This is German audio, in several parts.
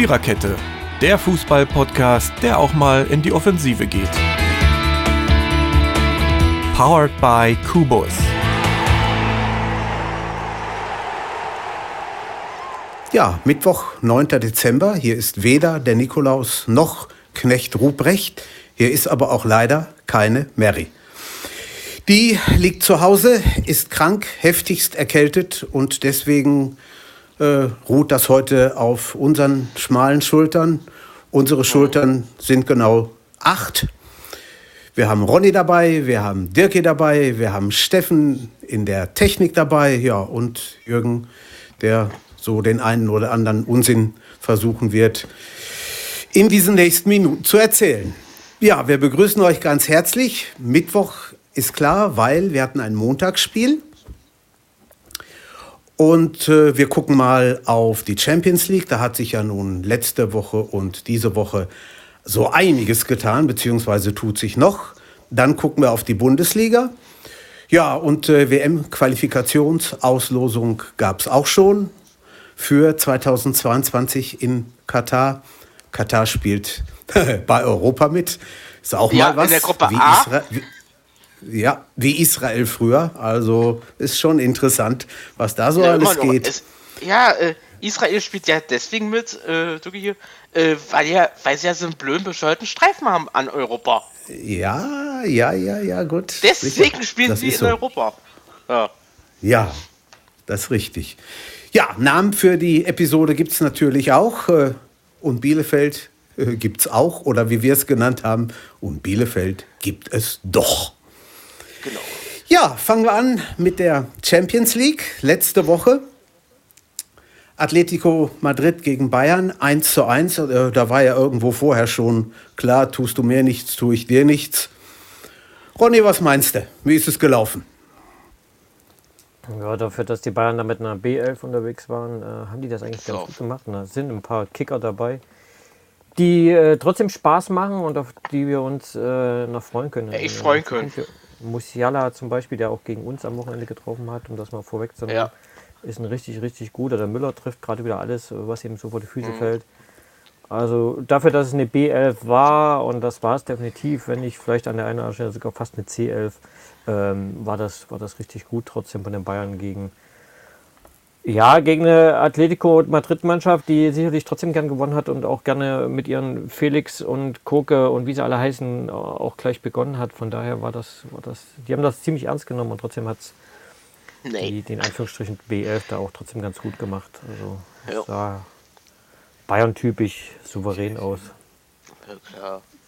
Viererkette, der Fußball-Podcast, der auch mal in die Offensive geht. Powered by Kubus. Ja, Mittwoch, 9. Dezember. Hier ist weder der Nikolaus noch Knecht Ruprecht. Hier ist aber auch leider keine Mary. Die liegt zu Hause, ist krank, heftigst erkältet und deswegen äh, ruht das heute auf unseren schmalen Schultern. Unsere Schultern sind genau acht. Wir haben Ronny dabei, wir haben Dirke dabei, wir haben Steffen in der Technik dabei, ja, und Jürgen, der so den einen oder anderen Unsinn versuchen wird, in diesen nächsten Minuten zu erzählen. Ja, wir begrüßen euch ganz herzlich. Mittwoch ist klar, weil wir hatten ein Montagsspiel. Und äh, wir gucken mal auf die Champions League. Da hat sich ja nun letzte Woche und diese Woche so einiges getan, beziehungsweise tut sich noch. Dann gucken wir auf die Bundesliga. Ja, und äh, WM-Qualifikationsauslosung gab es auch schon für 2022 in Katar. Katar spielt bei Europa mit. Ist auch ja, mal was. In der Gruppe wie A. Wie, ja, wie Israel früher. Also ist schon interessant, was da so ja, alles geht. Es, ja, äh, Israel spielt ja deswegen mit, äh, äh, weil, ja, weil sie ja so einen blöden, bescheuerten Streifen haben an Europa. Ja, ja, ja, ja, gut. Deswegen Sicher. spielen das sie in so. Europa. Ja. ja, das ist richtig. Ja, Namen für die Episode gibt es natürlich auch. Äh, und Bielefeld äh, gibt es auch. Oder wie wir es genannt haben, und Bielefeld gibt es doch. Genau. Ja, fangen wir an mit der Champions League. Letzte Woche Atletico Madrid gegen Bayern 1 zu 1. Äh, da war ja irgendwo vorher schon klar, tust du mir nichts, tue ich dir nichts. Ronny, was meinst du? Wie ist es gelaufen? Ja, dafür, dass die Bayern da mit einer B11 unterwegs waren, äh, haben die das eigentlich ganz gut gemacht. Da sind ein paar Kicker dabei, die äh, trotzdem Spaß machen und auf die wir uns äh, noch freuen können. Echt freuen können. Musiala zum Beispiel, der auch gegen uns am Wochenende getroffen hat, um das mal vorwegzunehmen, ja. ist ein richtig, richtig guter. Der Müller trifft gerade wieder alles, was ihm so vor die Füße mhm. fällt. Also dafür, dass es eine B11 war, und das war es definitiv, wenn nicht vielleicht an der einen oder anderen Stelle sogar fast eine C11, ähm, war, das, war das richtig gut trotzdem von den Bayern gegen, ja, gegen eine Atletico Madrid-Mannschaft, die sicherlich trotzdem gern gewonnen hat und auch gerne mit ihren Felix und Koke und wie sie alle heißen, auch gleich begonnen hat. Von daher war das, war das die haben das ziemlich ernst genommen und trotzdem hat es nee. den Anführungsstrichen B11 da auch trotzdem ganz gut gemacht. Also sah Bayern-typisch souverän aus.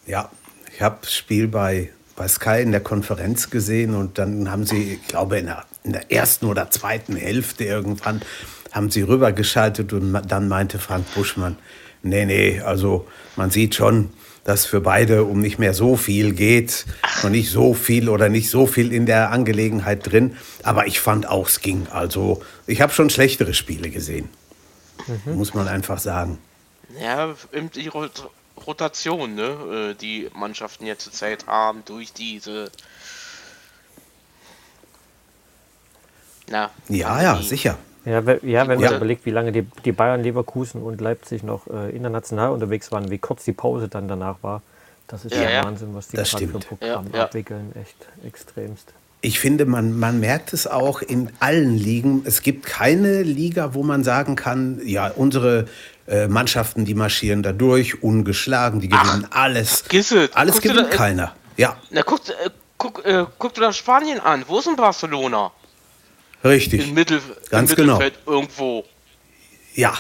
Ja, ich habe das Spiel bei bei Sky in der Konferenz gesehen und dann haben sie, ich glaube, in der, in der ersten oder zweiten Hälfte irgendwann haben sie rübergeschaltet und dann meinte Frank Buschmann, nee, nee, also man sieht schon, dass für beide um nicht mehr so viel geht, noch nicht so viel oder nicht so viel in der Angelegenheit drin. Aber ich fand auch, es ging. Also ich habe schon schlechtere Spiele gesehen, mhm. muss man einfach sagen. Ja, die Rotation, ne, äh, die Mannschaften jetzt zurzeit haben durch diese. Na, ja, ja, sicher. Ja, ja wenn man ja. überlegt, wie lange die, die, Bayern, Leverkusen und Leipzig noch äh, international unterwegs waren, wie kurz die Pause dann danach war, das ist ja, ja Wahnsinn, was die gerade für ein Programm abwickeln. Echt extremst. Ich finde, man, man merkt es auch in allen Ligen. Es gibt keine Liga, wo man sagen kann, ja, unsere äh, Mannschaften, die marschieren da durch, ungeschlagen, die gewinnen Ach, alles. Gisse, alles gewinnt da, äh, keiner. Ja. Na, guck, äh, guck, äh, guck dir das Spanien an. Wo ist denn Barcelona? Richtig. Im, Mittel, Ganz im genau. Mittelfeld irgendwo. Ja.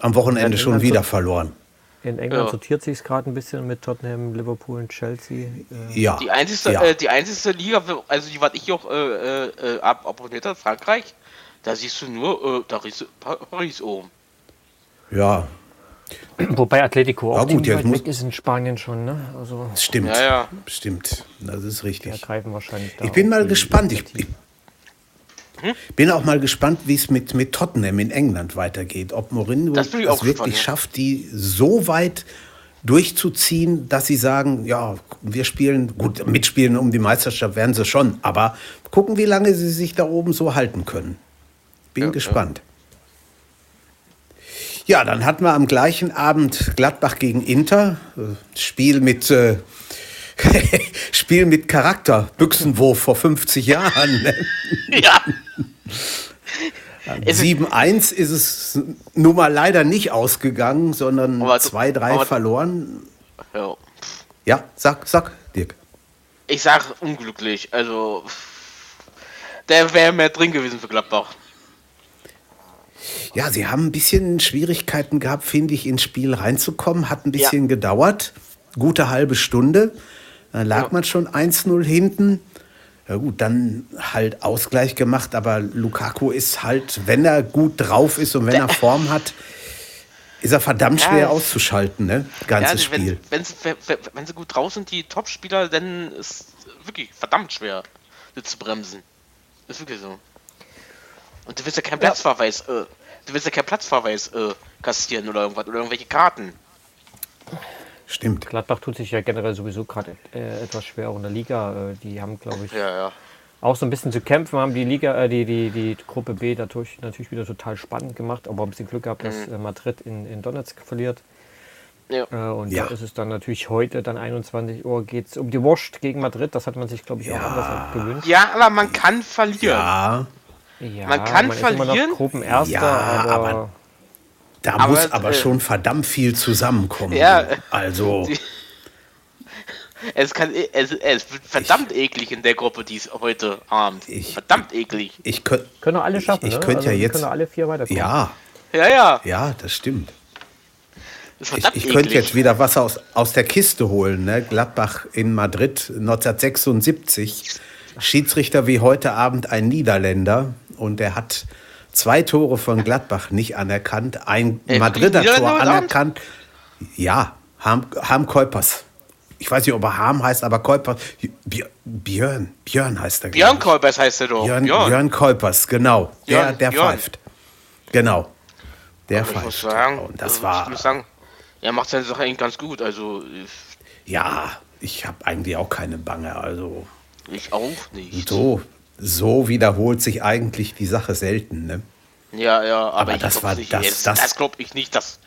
Am Wochenende schon wieder verloren. In England ja. sortiert sich es gerade ein bisschen mit Tottenham, Liverpool und Chelsea. Äh ja. Die einzige, ja. Äh, die einzige Liga, also die, was ich auch äh, äh, ab abonniert habe, Frankreich, da siehst du nur, äh, da ist Paris oben. Ja. Wobei Atletico auch ja, gut, weit weg ist in Spanien schon, ne? Also stimmt, ja, ja. stimmt. Das ist richtig. wahrscheinlich ich bin mal gespannt. Ich, ich? Bin auch mal gespannt, wie es mit, mit Tottenham in England weitergeht. Ob Mourinho das es wirklich spannend. schafft, die so weit durchzuziehen, dass sie sagen, ja, wir spielen, gut, mitspielen um die Meisterschaft werden sie schon, aber gucken, wie lange sie sich da oben so halten können. Bin ja, gespannt. Ja, dann hatten wir am gleichen Abend Gladbach gegen Inter. Spiel mit, äh, Spiel mit Charakter. Büchsenwurf vor 50 Jahren. Ja. 7-1 ist es nun mal leider nicht ausgegangen, sondern 2-3 verloren. Ja. ja, sag, sag, Dirk. Ich sag unglücklich. Also, der wäre mehr drin gewesen für Gladbach. Ja, sie haben ein bisschen Schwierigkeiten gehabt, finde ich, ins Spiel reinzukommen. Hat ein bisschen ja. gedauert. Gute halbe Stunde. Dann lag ja. man schon 1-0 hinten. Ja gut, dann halt Ausgleich gemacht, aber Lukaku ist halt, wenn er gut drauf ist und wenn er Form hat, ist er verdammt schwer ja, auszuschalten, ne? Ganzes ja, Spiel. Wenn, wenn, wenn, sie gut drauf sind, die Topspieler, dann ist wirklich verdammt schwer, sie zu bremsen. Ist wirklich so. Und du willst ja keinen Platzverweis, äh, du willst ja keinen Platzverweis äh, kassieren oder irgendwas oder irgendwelche Karten. Stimmt. Gladbach tut sich ja generell sowieso gerade äh, etwas schwer in der Liga. Äh, die haben, glaube ich, ja, ja. auch so ein bisschen zu kämpfen, haben die Liga, äh, die, die, die Gruppe B dadurch natürlich wieder total spannend gemacht, aber ein bisschen Glück gehabt, mhm. dass äh, Madrid in, in Donetsk verliert. Ja. Äh, und ja. da ist es dann natürlich heute, dann 21 Uhr, geht es um die Wurst gegen Madrid. Das hat man sich, glaube ich, auch anders gewünscht. Ja, aber man kann verlieren. Ja. ja man kann man verlieren. Ist immer noch Gruppenerster, ja, aber, aber da aber, muss aber äh, schon verdammt viel zusammenkommen. Ja. Also. Es, kann, es, es wird verdammt ich, eklig in der Gruppe, die ist heute Abend. Ich, verdammt eklig. Ich könnt, können alle schaffen. Ich, ich ne? könnte also ja jetzt. Können alle vier weiterkommen. Ja. Ja, ja. Ja, das stimmt. Das ich, ich könnte jetzt wieder was aus, aus der Kiste holen. Ne? Gladbach in Madrid 1976. Schiedsrichter wie heute Abend ein Niederländer und der hat zwei Tore von Gladbach nicht anerkannt, ein äh, Madrider Tor anerkannt. Ja, Harm, Harm Kuipers. Ich weiß nicht, ob er Harm heißt, aber Kuipers. Björn, Björn heißt er. Björn Kuipers heißt er doch. Björn, Björn. Björn Kuipers, genau. Der, der pfeift. Genau. Der aber pfeift. Ich muss sagen, Und das also war. Ich muss sagen, er macht seine Sache eigentlich ganz gut. Also. Ja, ich habe eigentlich auch keine Bange. Also. Ich auch nicht. So, so wiederholt sich eigentlich die Sache selten, ne? Ja, ja, aber, aber das war nicht, das, das, das glaube ich nicht, dass,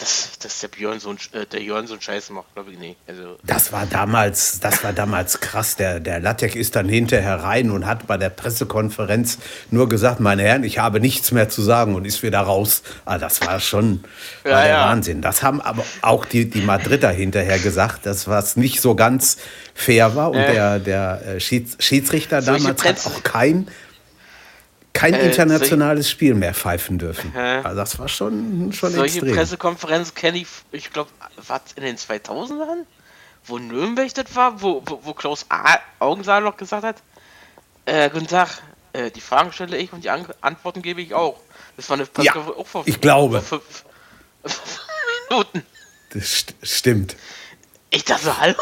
dass, dass der Björn so ein, äh, der Jörn so einen Scheiß macht, glaube ich nicht. Also das war damals, das war damals krass. Der, der Lattek ist dann hinterher rein und hat bei der Pressekonferenz nur gesagt, meine Herren, ich habe nichts mehr zu sagen und ist wieder raus. Ah, das war schon war ja, der ja. Wahnsinn. Das haben aber auch die, die Madrider hinterher gesagt, dass was nicht so ganz fair war. Und äh. der, der äh, Schiedsrichter damals hat auch kein kein äh, internationales solche, Spiel mehr pfeifen dürfen. Äh, also das war schon, schon solche extrem. Pressekonferenzen kenne ich, ich glaube, war in den 2000ern, wo Nürnberg das war, wo, wo, wo Klaus A Augensaal noch gesagt hat, äh, guten Tag, äh, die Fragen stelle ich und die An Antworten gebe ich auch. Das war eine Pressekonferenz ja, auch vor, ich glaube. Vor fünf, Minuten. Das st stimmt. Ich dachte hallo?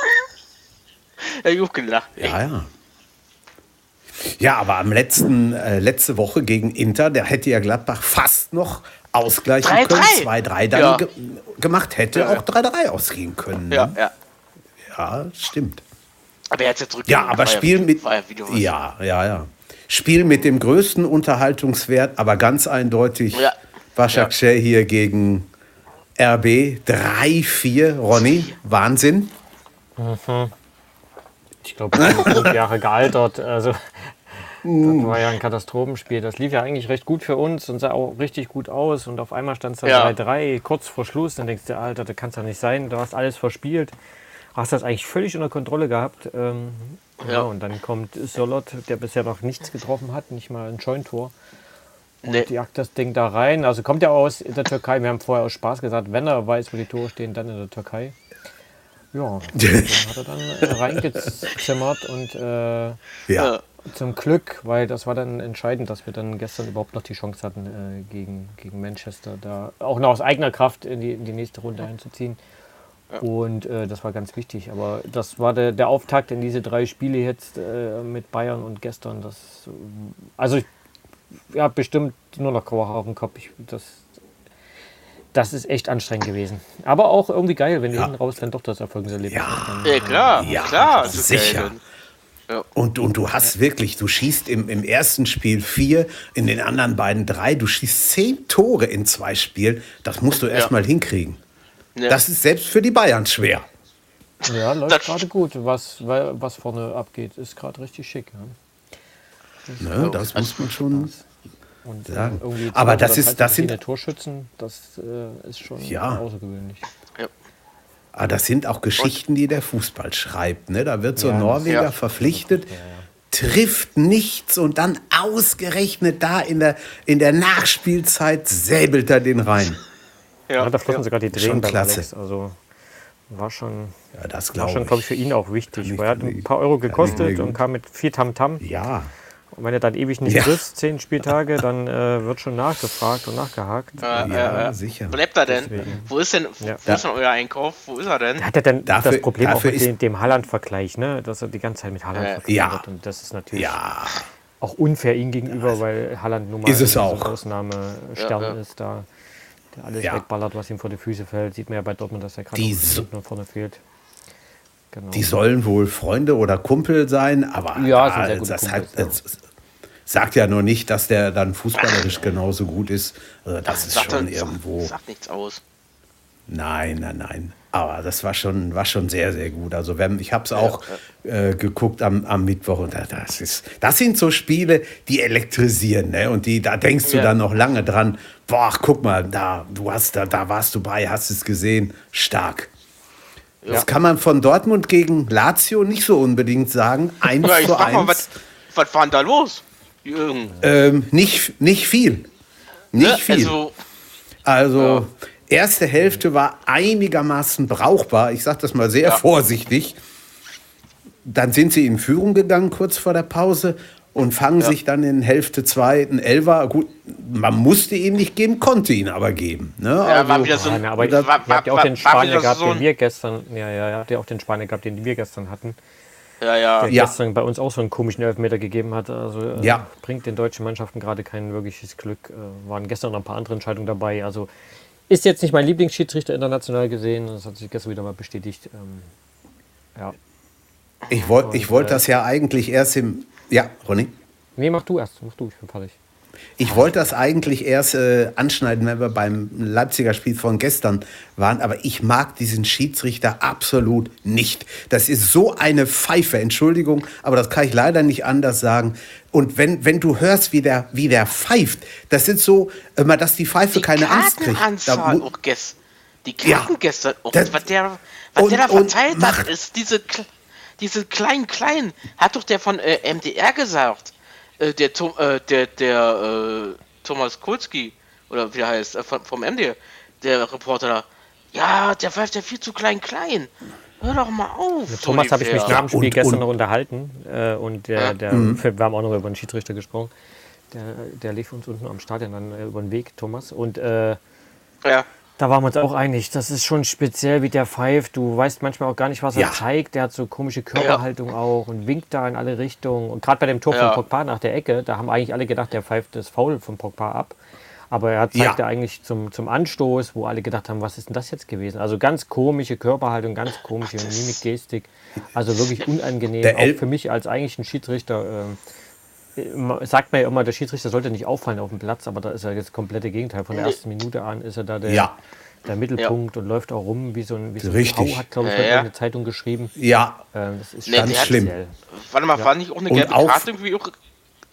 ja, ich hab gelacht. Ja, ja. Ja, aber am letzten, äh, letzte Woche gegen Inter, der hätte ja Gladbach fast noch ausgleichen 3 -3. können. 2-3 dann ja. ge gemacht, hätte ja, auch 3-3 ausgehen können. Ne? Ja, ja. Ja, stimmt. Aber er hat ja zurück. Ja, aber Spiel mit. Ja, ja, ja. Spiel mit dem größten Unterhaltungswert, aber ganz eindeutig ja. Başak ja. hier gegen RB 3-4. Ronny, Wahnsinn. Mhm. Ich glaube, fünf Jahre gealtert. Also das war ja ein Katastrophenspiel. Das lief ja eigentlich recht gut für uns und sah auch richtig gut aus. Und auf einmal stand es da 3-3, ja. kurz vor Schluss. Dann denkst du, Alter, das kann es ja nicht sein. Du hast alles verspielt. Hast das eigentlich völlig unter Kontrolle gehabt. Ähm, ja. ja. und dann kommt Solot, der bisher noch nichts getroffen hat, nicht mal ein Scheuntor. Und nee. jagt das Ding da rein. Also kommt ja aus der Türkei. Wir haben vorher aus Spaß gesagt, wenn er weiß, wo die Tore stehen, dann in der Türkei. Ja, hat er dann äh, reingezimmert und äh, ja. zum Glück, weil das war dann entscheidend, dass wir dann gestern überhaupt noch die Chance hatten, äh, gegen, gegen Manchester da auch noch aus eigener Kraft in die, in die nächste Runde einzuziehen. Ja. Und äh, das war ganz wichtig. Aber das war der, der Auftakt in diese drei Spiele jetzt äh, mit Bayern und gestern. Das, also ich habe bestimmt nur noch Haare auf dem Kopf. Ich, das, das ist echt anstrengend gewesen. Aber auch irgendwie geil, wenn ja. hinten raus dann doch das Erfolgserlebnis ja. ja, klar, ja, klar. sicher. Ja. Und, und du hast wirklich, du schießt im, im ersten Spiel vier, in den anderen beiden drei, du schießt zehn Tore in zwei Spielen. Das musst du erst mal hinkriegen. Das ist selbst für die Bayern schwer. Ja, läuft gerade gut. Was, was vorne abgeht, ist gerade richtig schick. Ja. Ne, das muss man schon und, sagen. Äh, Aber das ist, das sind Torschützen, das äh, ist schon ja. außergewöhnlich. Ja. Aber das sind auch Geschichten, die der Fußball schreibt. Ne? Da wird so ein Norweger ja. verpflichtet, trifft nichts und dann ausgerechnet da in der, in der Nachspielzeit säbelt er den rein. Ja, da flossen sogar die Drehen bei Alex. Also war schon, ja, das war schon, glaube ich, für ihn auch wichtig. Weil er hat ein paar Euro gekostet und kam mit viel Tamtam. -Tam. Ja. Und wenn er dann ewig nicht ja. trifft, zehn Spieltage, dann äh, wird schon nachgefragt und nachgehakt. Äh, ja, äh, sicher. Wo bleibt er denn? Deswegen. Wo ist denn, ja. wo ist denn euer Einkauf? Wo ist er denn? Hat er denn dafür, das Problem auch mit dem, dem Halland-Vergleich, ne? dass er die ganze Zeit mit Halland äh, vergleicht ja. wird. Und das ist natürlich auch unfair ihm gegenüber, weil Halland nun mal ist es auch. Ausnahmestern ist da. Der alles wegballert, was ihm vor die Füße fällt. Sieht man ja bei Dortmund, dass er gerade so vorne fehlt. Genau. Die sollen wohl Freunde oder Kumpel sein, aber ja, da, das, hat, das, sagt ja nur nicht, dass der dann fußballerisch genauso gut ist. Also das ist sagt schon dann, irgendwo. Sagt nichts aus. Nein, nein, nein. Aber das war schon, war schon sehr, sehr gut. Also wenn, ich habe es auch äh, geguckt am, am Mittwoch und das ist, das sind so Spiele, die elektrisieren, ne? Und die, da denkst du ja. dann noch lange dran. Boah, guck mal, da, du hast da, da warst du bei, hast es gesehen, stark. Ja. Das kann man von Dortmund gegen Lazio nicht so unbedingt sagen. Eins ja, zu eins. Mal, was, was war denn da los? Ähm, nicht, nicht viel. Nicht ne? viel. Also, also ja. erste Hälfte war einigermaßen brauchbar. Ich sage das mal sehr ja. vorsichtig. Dann sind sie in Führung gegangen kurz vor der Pause und fangen ja. sich dann in Hälfte 2 ein Elfer. Gut, man musste ihn nicht geben, konnte ihn aber geben. Ne? Ja, also, war wieder so ein, aber war, war, habt ihr auch den Spanier gehabt, so den wir gestern, ja, ja, habt ihr auch den Spanier gehabt, den wir gestern hatten. Ja, ja. Der ja. gestern bei uns auch so einen komischen Elfmeter gegeben hat. Also äh, ja. bringt den deutschen Mannschaften gerade kein wirkliches Glück. Äh, waren gestern noch ein paar andere Entscheidungen dabei. Also ist jetzt nicht mein Lieblingsschiedsrichter international gesehen. Das hat sich gestern wieder mal bestätigt. Ähm, ja. Ich wollte ich wollt äh, das ja eigentlich erst im. Ja, Ronny? Nee, mach du erst. Mach du, ich bin fertig. Ich wollte das eigentlich erst äh, anschneiden, wenn wir beim Leipziger Spiel von gestern waren, aber ich mag diesen Schiedsrichter absolut nicht. Das ist so eine Pfeife, Entschuldigung, aber das kann ich leider nicht anders sagen. Und wenn, wenn du hörst, wie der, wie der pfeift, das ist so, immer, dass die Pfeife die keine Angst kriegt. Da, auch gest die Karten ja, gestern, auch, das, was der, was und, der da verteilt hat, ist diese, diese kleinen, kleinen, hat doch der von äh, MDR gesagt äh, der, äh, der, der äh, Thomas Kulski, oder wie er heißt, äh, vom MD, der Reporter da, ja, der pfeift ja viel zu klein klein. Hör doch mal auf. Mit Thomas habe ich mich nach dem Spiel und, gestern und, noch unterhalten äh, und der, der mhm. wir haben auch noch über den Schiedsrichter gesprochen. Der, der lief uns unten am Stadion dann über den Weg, Thomas. Und äh, ja. Da waren wir uns auch einig. Das ist schon speziell, wie der pfeift. Du weißt manchmal auch gar nicht, was er ja. zeigt. Der hat so komische Körperhaltung ja. auch und winkt da in alle Richtungen. Und gerade bei dem Tor ja. von Pogba nach der Ecke, da haben eigentlich alle gedacht, der pfeift das Foul von Pogba ab. Aber er zeigt ja. eigentlich zum, zum Anstoß, wo alle gedacht haben, was ist denn das jetzt gewesen? Also ganz komische Körperhaltung, ganz komische Mimik, Gestik. Also wirklich unangenehm. auch für mich als eigentlich ein Schiedsrichter. Äh, sagt man ja immer, der Schiedsrichter sollte nicht auffallen auf dem Platz, aber da ist er jetzt das komplette Gegenteil. Von der ersten Minute an ist er da der, ja. der Mittelpunkt ja. und läuft auch rum wie so ein, wie so ein Hau, hat, glaube ich, ja, ja. eine Zeitung geschrieben. Ja, äh, das ist nee, ganz schlimm. Warte mal, war nicht auch eine gelbe Karte irgendwie auch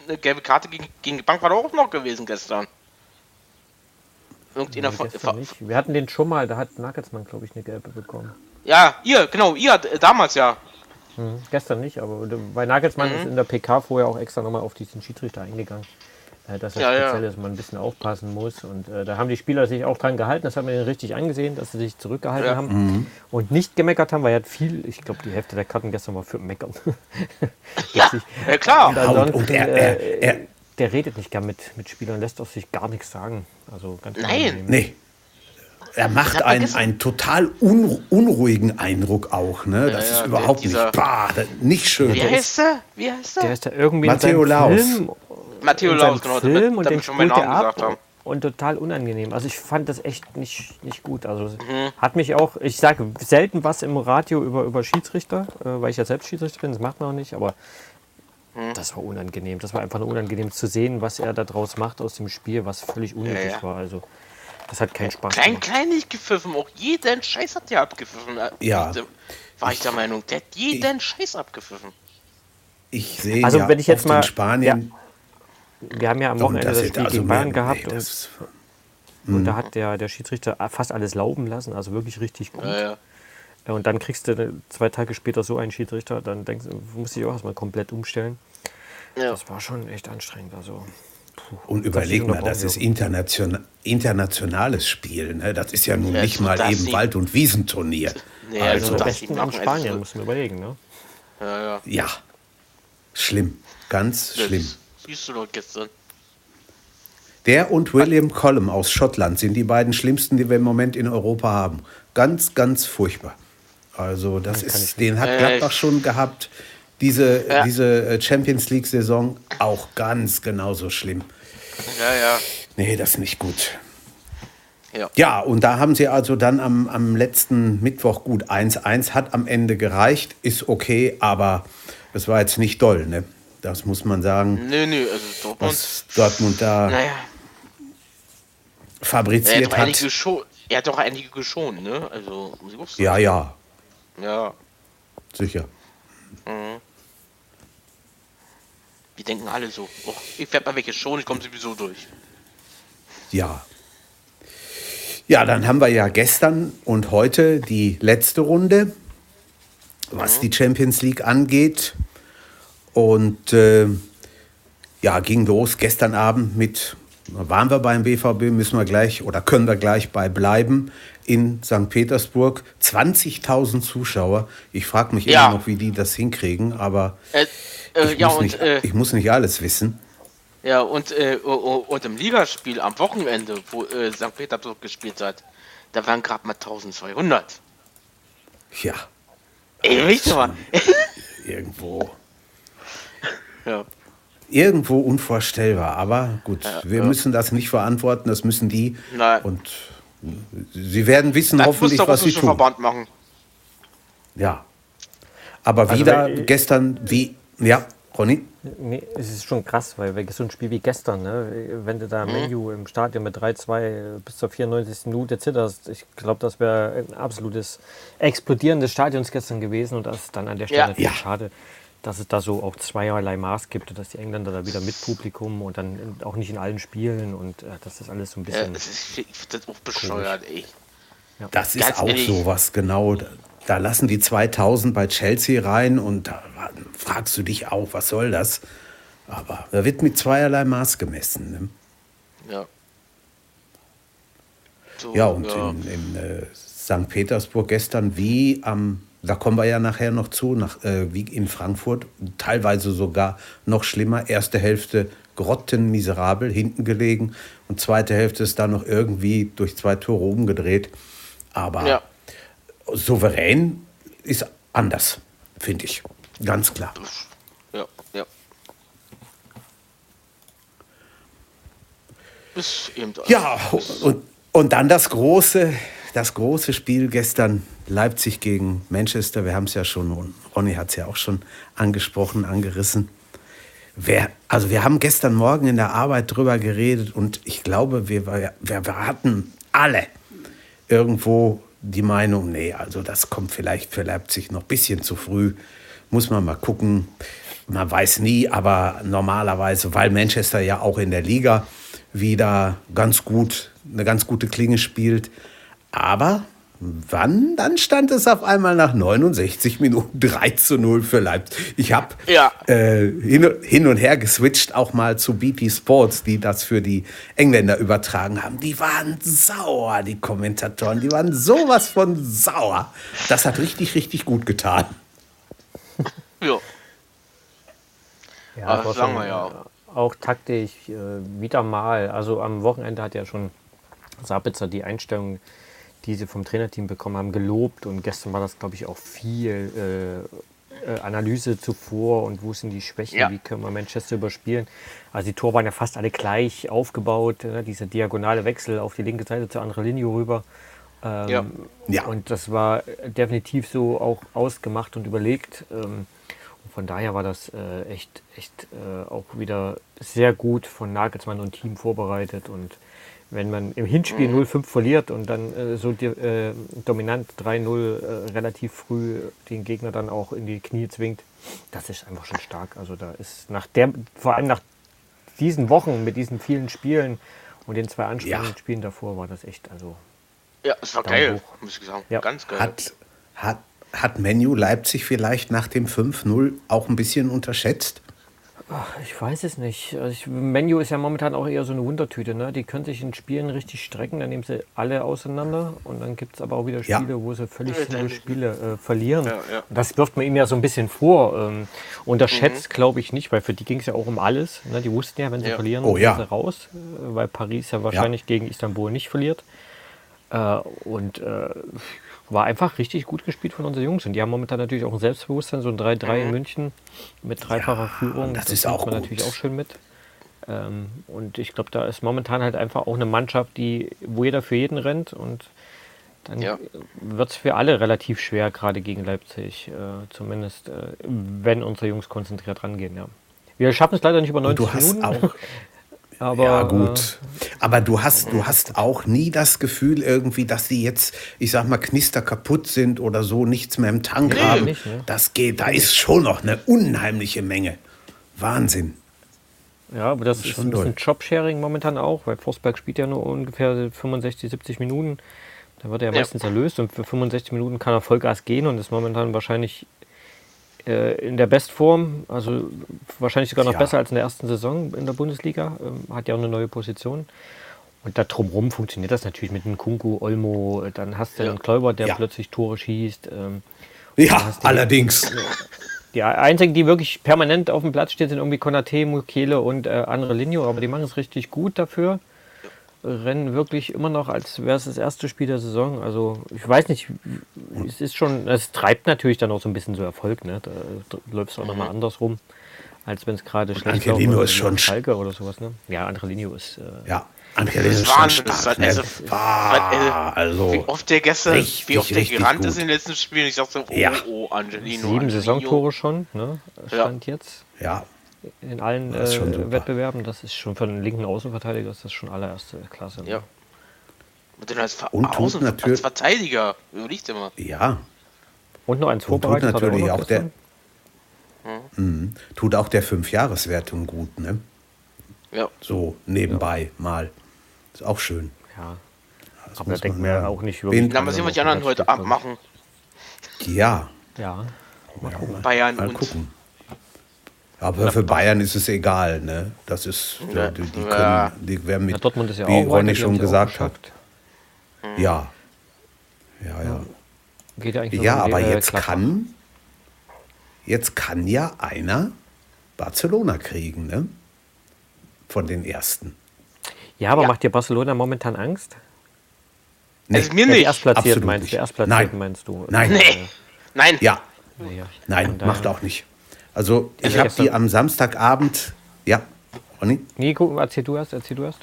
eine gelbe Karte gegen, gegen die Bank war doch auch noch gewesen gestern. Irgendeiner von, nicht. Wir hatten den schon mal, da hat Nagelsmann, glaube ich, eine gelbe bekommen. Ja, ihr, genau, ihr, damals ja. Mhm. Gestern nicht, aber bei Nagelsmann mhm. ist in der PK vorher auch extra nochmal auf diesen Schiedsrichter eingegangen. Äh, dass er ja, speziell ja. ist, man ein bisschen aufpassen muss. Und äh, da haben die Spieler sich auch dran gehalten, das hat man richtig angesehen, dass sie sich zurückgehalten ja. haben mhm. und nicht gemeckert haben, weil er hat viel, ich glaube, die Hälfte der Karten gestern war für Meckern. ja, ja, klar. Und ansonsten, und er, er, er, der redet nicht gern mit, mit Spielern, lässt auf sich gar nichts sagen. Also ganz Nein. Nee er macht einen, einen total unruhigen Eindruck auch. Ne? Das ja, ist überhaupt nicht, bah, nicht schön. Wie heißt er? Wie heißt er? Der ist da irgendwie Matteo Laus. Film, Matteo Laus, genau. Film damit, und den spielt er ab. und total unangenehm. Also ich fand das echt nicht, nicht gut. Also mhm. hat mich auch, ich sage selten was im Radio über, über Schiedsrichter, äh, weil ich ja selbst Schiedsrichter bin, das macht man auch nicht, aber mhm. das war unangenehm. Das war einfach nur unangenehm zu sehen, was er daraus macht aus dem Spiel, was völlig unnötig ja, ja. war. Also das hat keinen Spaß Klein, gemacht. Kleinig gepfiffen, auch jeden Scheiß hat der abgepfiffen. Äh, ja. War ich der Meinung, der hat jeden ich, Scheiß abgepfiffen. Ich sehe also, ja wenn ich jetzt mal, Spanien. Ja, wir haben ja am Wochenende das, das Spiel also gegen Bayern gehabt nee, und, und, da hm. hat der, der Schiedsrichter fast alles laufen lassen, also wirklich richtig gut. Ja, ja. Und dann kriegst du zwei Tage später so einen Schiedsrichter, dann denkst du, musst du dich auch erstmal komplett umstellen. Ja. Das war schon echt anstrengend. Also, und überleg mal, das ist internation internationales Spiel. Ne? Das ist ja nun ja, nicht mal eben Wald- und Wiesenturnier. Nee, also, also das besten am Spanien, muss man überlegen. Ne? Ja, ja. ja, schlimm. Ganz das schlimm. Siehst du doch gestern. Der und William Collum aus Schottland sind die beiden schlimmsten, die wir im Moment in Europa haben. Ganz, ganz furchtbar. Also das ist, den hat Gladbach schon gehabt. Diese, ja. diese äh, Champions League-Saison auch ganz genauso schlimm. Ja, ja. Nee, das ist nicht gut. Ja. ja, und da haben sie also dann am, am letzten Mittwoch gut 1-1, hat am Ende gereicht, ist okay, aber es war jetzt nicht doll, ne? Das muss man sagen. Nö, nö, also Dortmund. Was Dortmund da naja. fabriziert er hat. hat. Er hat doch einige geschont, ne? Also, ja, ja. Ja. Sicher. Mhm. Wir denken alle so. Oh, ich werde mal welche schon, ich komme sowieso durch. Ja. Ja, dann haben wir ja gestern und heute die letzte Runde, was mhm. die Champions League angeht. Und äh, ja, ging los gestern Abend mit, waren wir beim BVB, müssen wir gleich oder können wir gleich bei bleiben in St. Petersburg. 20.000 Zuschauer. Ich frage mich ja. immer noch, wie die das hinkriegen, aber äh, äh, ich, ja, muss und, nicht, äh, ich muss nicht alles wissen. Ja, und, äh, und im Ligaspiel am Wochenende, wo äh, St. Petersburg gespielt hat, da waren gerade mal 1200. Ja. Ey, mal. Irgendwo. Ja. Irgendwo unvorstellbar, aber gut, ja, wir ja. müssen das nicht verantworten, das müssen die. Nein. Und sie werden wissen das hoffentlich, was sie tun. Verband machen. Ja. Aber also wieder gestern, wie, ja, Ronny? Nee, es ist schon krass, weil so ein Spiel wie gestern, ne, wenn du da mhm. Menu im Stadion mit 3-2 bis zur 94. Minute zitterst, ich glaube, das wäre ein absolutes Explodieren des Stadions gestern gewesen und das ist dann an der Stelle ja. natürlich ja. schade dass es da so auch zweierlei Maß gibt, dass die Engländer da wieder mit Publikum und dann auch nicht in allen Spielen und äh, dass das alles so ein bisschen. Ja, das ist, ich finde das auch bescheuert, ey. Ja. Das ist auch ehrlich. sowas, genau. Da lassen die 2000 bei Chelsea rein und da fragst du dich auch, was soll das? Aber da wird mit zweierlei Maß gemessen. Ne? Ja. So, ja, und ja. in, in äh, St. Petersburg gestern wie am da kommen wir ja nachher noch zu, nach, äh, wie in Frankfurt, teilweise sogar noch schlimmer. Erste Hälfte grottenmiserabel, hinten gelegen und zweite Hälfte ist dann noch irgendwie durch zwei Tore umgedreht. Aber ja. souverän ist anders, finde ich. Ganz klar. Ja, ja. Ja, und, und dann das große, das große Spiel gestern Leipzig gegen Manchester. Wir haben es ja schon, Ronny hat es ja auch schon angesprochen, angerissen. Wer, also wir haben gestern Morgen in der Arbeit drüber geredet und ich glaube, wir, wir, wir hatten alle irgendwo die Meinung, nee, also das kommt vielleicht für Leipzig noch ein bisschen zu früh. Muss man mal gucken. Man weiß nie, aber normalerweise, weil Manchester ja auch in der Liga wieder ganz gut, eine ganz gute Klinge spielt, aber wann? Dann stand es auf einmal nach 69 Minuten 3 zu 0 für Leipzig. Ich habe ja. äh, hin, hin, und her geswitcht auch mal zu BP Sports, die das für die Engländer übertragen haben. Die waren sauer, die Kommentatoren. Die waren sowas von sauer. Das hat richtig, richtig gut getan. Ja. Ja, das sagen wir ja. Auch taktisch äh, wieder mal. Also am Wochenende hat ja schon Sabitzer die Einstellung die sie vom Trainerteam bekommen haben, gelobt. Und gestern war das, glaube ich, auch viel äh, Analyse zuvor und wo sind die Schwächen, Ja. wie können wir Manchester überspielen. Also die Tore waren ja fast alle gleich aufgebaut, ne? dieser diagonale Wechsel auf die linke Seite zur anderen Linie rüber. Ähm, Ja. Ja. Und das war definitiv so auch ausgemacht und überlegt. Ähm, und von daher war das äh, echt, echt äh, auch wieder sehr gut von Nagelsmann und Team vorbereitet. Und wenn man im Hinspiel 0-5 verliert und dann äh, so di- äh, dominant 3-0 äh, relativ früh den Gegner dann auch in die Knie zwingt, das ist einfach schon stark. Also da ist nach der, vor allem nach diesen Wochen mit diesen vielen Spielen und den zwei anstrengenden Ja. Spielen davor war das echt, also Ja, es war geil, hoch. muss ich sagen. Ja. Ganz geil. Hat, hat, hat Menu Leipzig vielleicht nach dem 5-0 auch ein bisschen unterschätzt? Ich weiß es nicht. Also ich, Menu ist ja momentan auch eher so eine Wundertüte. Ne? Die können sich in Spielen richtig strecken, dann nehmen sie alle auseinander und dann gibt es aber auch wieder Ja. Spiele, wo sie völlig Ja, ja. Spiele äh, verlieren. Ja, ja. Das wirft man ihm ja so ein bisschen vor. Ähm, Mhm. unterschätzt glaube ich nicht, weil für die ging es ja auch um alles. Ne? Die wussten ja, wenn sie Ja. verlieren, Oh, ja. sind sie raus, äh, weil Paris ja wahrscheinlich gegen Istanbul nicht verliert. Äh, und äh, war einfach richtig gut gespielt von unseren Jungs. Und die haben momentan natürlich auch ein Selbstbewusstsein, so ein 3-3 in München mit dreifacher Führung. das ist nimmt auch man gut. natürlich auch schön mit. Ähm, und ich glaube, da ist momentan halt einfach auch eine Mannschaft, die, wo jeder für jeden rennt und dann Ja. wird es für alle relativ schwer, gerade gegen Leipzig, äh, zumindest äh, wenn unsere Jungs konzentriert rangehen. Ja. Wir schaffen es leider nicht über 90 Du hast Minuten, auch, aber ja äh, gut. Aber du hast, du hast auch nie das Gefühl irgendwie, dass die jetzt, ich sag mal, knister kaputt sind oder so, nichts mehr im Tank Nee. haben. Nicht, ne? Das geht, da ist schon noch eine unheimliche Menge. Wahnsinn. Ja, aber das ist schon ein bisschen. Jobsharing momentan auch, weil Forsberg spielt ja nur ungefähr 65, 70 Minuten. Da wird er ja Ja. meistens erlöst und für 65 Minuten kann er Vollgas gehen und ist momentan wahrscheinlich äh, in der Bestform, also wahrscheinlich sogar noch Ja. besser als in der ersten Saison in der Bundesliga. Ähm, hat ja auch eine neue Position. Und da drumherum funktioniert das natürlich mit einem Kunku, Olmo, äh, dann hast du Ja. einen Kläuber, der Ja. plötzlich Tore schießt. Ähm, Ja, hast du- allerdings. die einzigen, die wirklich permanent auf dem Platz stehen, sind irgendwie Konate, Mukele und äh, andere Linio, aber die machen es richtig gut dafür. Rennen wirklich immer noch, als wäre es das erste Spiel der Saison. Also ich weiß nicht, es ist schon, es treibt natürlich dann auch so ein bisschen so Erfolg, ne? Da läuft es auch nochmal andersrum, als wenn es gerade schlecht Angelino läuft, ist schon Schalke oder sowas, ne? Ja, andere Linio ist. Äh, Ja, Angelino ist schon stark. halt- Ne? also- Ah, also, Wie oft der gestern, richtig, wie oft der gerannt gut. ist in den letzten Spielen. Ich dachte, oh, Ja. oh, Angelino. sieben Angelino. Saisontore schon, ne? Ja. Stand jetzt. ja, In allen Das äh. Wettbewerben, das ist schon für einen linken Außenverteidiger ist das schon allererste Klasse. ne? Ja. Und dann als, Ver Und tut Außen, natürlich- als Verteidiger. Überlegt immer. ja. Und noch eins Und tut vorbereitet. hat er natürlich noch auch der. Mhm. tut auch der Fünfjahreswertung gut, ne? Ja. So nebenbei mal. Ist auch schön. Ja. Das Aber da denkt man ja auch nicht Wen- wirklich. Na, mal sehen, was die anderen heute Abend machen. Ja, Ja. Bayern mal und. gucken. Aber für Bayern ist es egal, ne? Das ist, Ja. die, die, Ja. können, die werden mit, ja. Dortmund ist ja wie Ronny schon ja gesagt hat. geschafft. Ja. Ja, ja. Geht ja eigentlich Ja, aber äh, jetzt Gladbach. kann, jetzt kann ja einer Barcelona kriegen, ne? Von den ersten. Ja, aber Ja. macht dir Barcelona momentan Angst? Nee, Also mir Ja, die nicht. Erstplatzierten absolut meinst nicht. du? Erstplatzierten Nein. meinst du? Nein. Nee. Nein. ja, Ja, ja. nein, macht auch nicht. Also ich habe die am Samstagabend, ja, Ronny? Nico, erzähl du erst, erzähl du erst.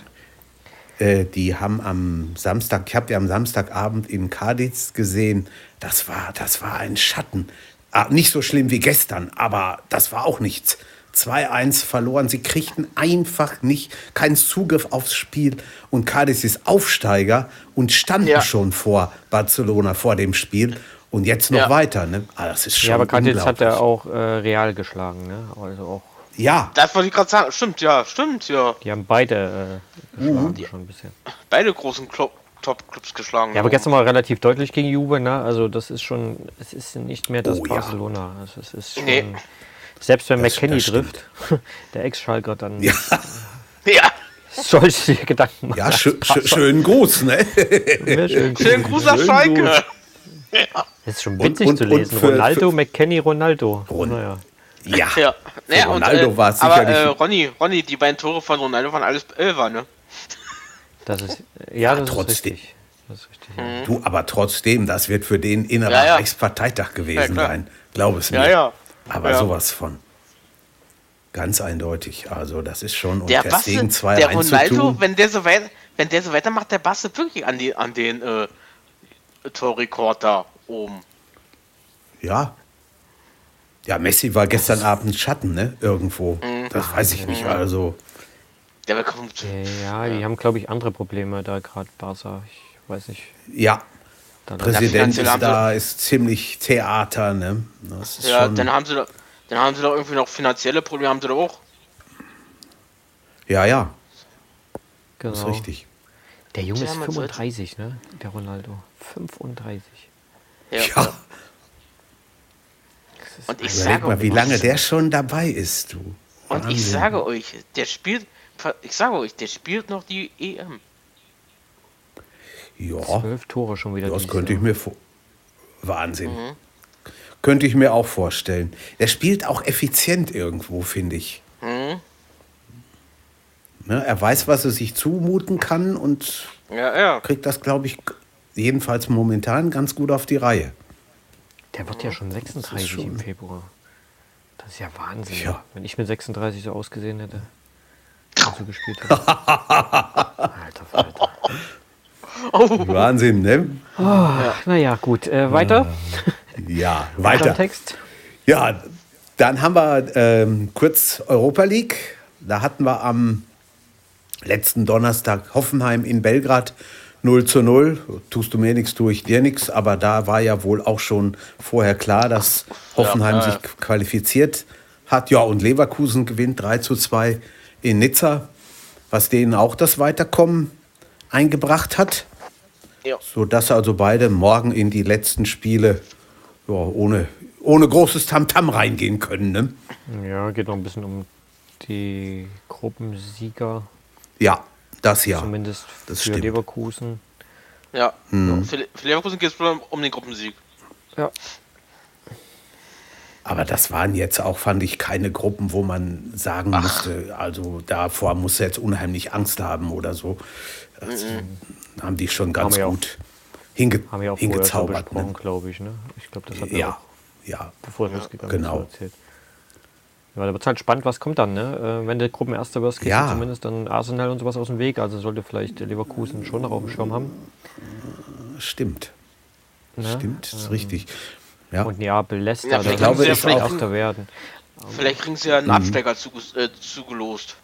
Äh, die haben am Samstag, ich habe die am Samstagabend in Cadiz gesehen. Das war, das war ein Schatten. Ah, nicht so schlimm wie gestern, aber das war auch nichts. 2-1 verloren. Sie kriegten einfach nicht keinen Zugriff aufs Spiel. Und Cadiz ist Aufsteiger und standen Ja. schon vor Barcelona vor dem Spiel. Und jetzt noch Ja. weiter. Ne? Ah, das ist schon Ja, aber Kantitz hat unglaublich. er auch äh, Real geschlagen, ne? Also auch, Ja, Das wollte ich gerade sagen. Stimmt, ja, stimmt, ja. die haben beide äh, geschlagen schon ein bisschen. Beide großen Klo Top-Clubs geschlagen. Ja, aber gestern war relativ deutlich gegen Juve, ne? Also das ist schon, es ist nicht mehr das Oh, ja. Barcelona. Also es ist schon, Nee. selbst wenn Das- McKenny das trifft, der Ex-Schalker, dann ja, Ja. solche Gedanken machen. ja schö schö schönen Gruß. Ne? Schön, schön, Schönen Gruß nach Schalke. Das ist schon witzig und- zu und lesen. für- Ronaldo, für- McKenny, Ronaldo. Ron- Naja. Ja, Ja. Naja, und, Ronaldo äh, war es aber sicherlich- äh, Ronny, Ronny, die beiden Tore von Ronaldo waren alles Elfer, ne? Das ist, ja, das trotzdem. ist richtig. Das ist richtig. Ja. Du, aber trotzdem, das wird für den innerer Ja, ja. Reichsparteitag gewesen Ja, sein. Glaub es mir. Ja, ja. Aber Ja. sowas von. Ganz eindeutig. Also das ist schon. Und Der deswegen Basse, zwei der Ronaldo, wenn der so weit, wenn der so weitermacht, der bastet wirklich an, die, an den äh, Torrekord da oben. Ja. Ja, Messi war gestern Abend Schatten, ne? Irgendwo. Mhm. Das weiß ich nicht. Also. Der bekommt. Ja, die haben, glaube ich, andere Probleme da gerade Barca. Ich weiß nicht. Ja. Da Präsident ist da, ist ziemlich Theater, ne? Das ist Ja, schon, dann haben sie da, dann haben sie da irgendwie noch finanzielle Probleme, haben sie da auch. ja, ja, genau. das ist richtig. Der Junge ist man sollte- 35, ne? Der Ronaldo. 35. Ja. Ja, Und ich überleg sage mal, wie lange der schon dabei ist, du. Und ich Wahnsinn. sage euch, der spielt, ich sage euch, der spielt noch die EM. Ja, zwölf Tore schon wieder. das könnte ich mir vor. Wahnsinn. Mhm. Könnte ich mir auch vorstellen. Der spielt auch effizient irgendwo, finde ich. Ne, er weiß, was er sich zumuten kann und Ja, ja. kriegt das, glaube ich, jedenfalls momentan ganz gut auf die Reihe. Der wird ja schon 36 schon- im Februar. Das ist ja Wahnsinn. Ja. Wenn ich mit 36 so ausgesehen hätte. Und so gespielt hätte. Alter Falter. Wahnsinn, ne? Naja, gut. Äh, weiter. Ja, Weiter. weiter. Text. Ja, dann haben wir ähm, kurz Europa League. Da hatten wir am letzten Donnerstag Hoffenheim in Belgrad 0 zu 0. Tust du mir nichts, tue ich dir nichts. Aber da war ja wohl auch schon vorher klar, dass Hoffenheim Ja, ja. sich qualifiziert hat. Ja, und Leverkusen gewinnt 3 zu 2 in Nizza, was denen auch das Weiterkommen eingebracht hat. Ja. Sodass also beide morgen in die letzten Spiele ja, ohne, ohne großes Tamtam reingehen können. Ne? Ja, geht noch ein bisschen um die Gruppensieger. Ja, das ja. Zumindest das für stimmt. Leverkusen. Ja. Mhm. Für, Le- für Leverkusen geht es um den Gruppensieg. Ja. Aber das waren jetzt auch, fand ich, keine Gruppen, wo man sagen musste, also davor muss er jetzt unheimlich Angst haben oder so. Das haben die schon ganz Haben wir auch- gut hinge Haben wir auch vorher schon hingezaubert. besprochen, Ne? glaube ich. Ne? Ich glaube, das hat Ja, auch, ja. bevor es losgegangen genau. erzählt. Ja, da wird halt spannend, was kommt dann. Ne? Äh, wenn der Gruppenerster wirst, gehst Ja. du zumindest dann Arsenal und sowas aus dem Weg. Also sollte vielleicht Leverkusen schon noch auf dem Schirm haben. Stimmt. Ne? Stimmt, ist richtig. Ja. Und Neapel lässt Ja, da, da glaube, ja ist vielleicht auch- Erster werden. Vielleicht kriegen sie ja einen Absteiger zuge äh, zugelost.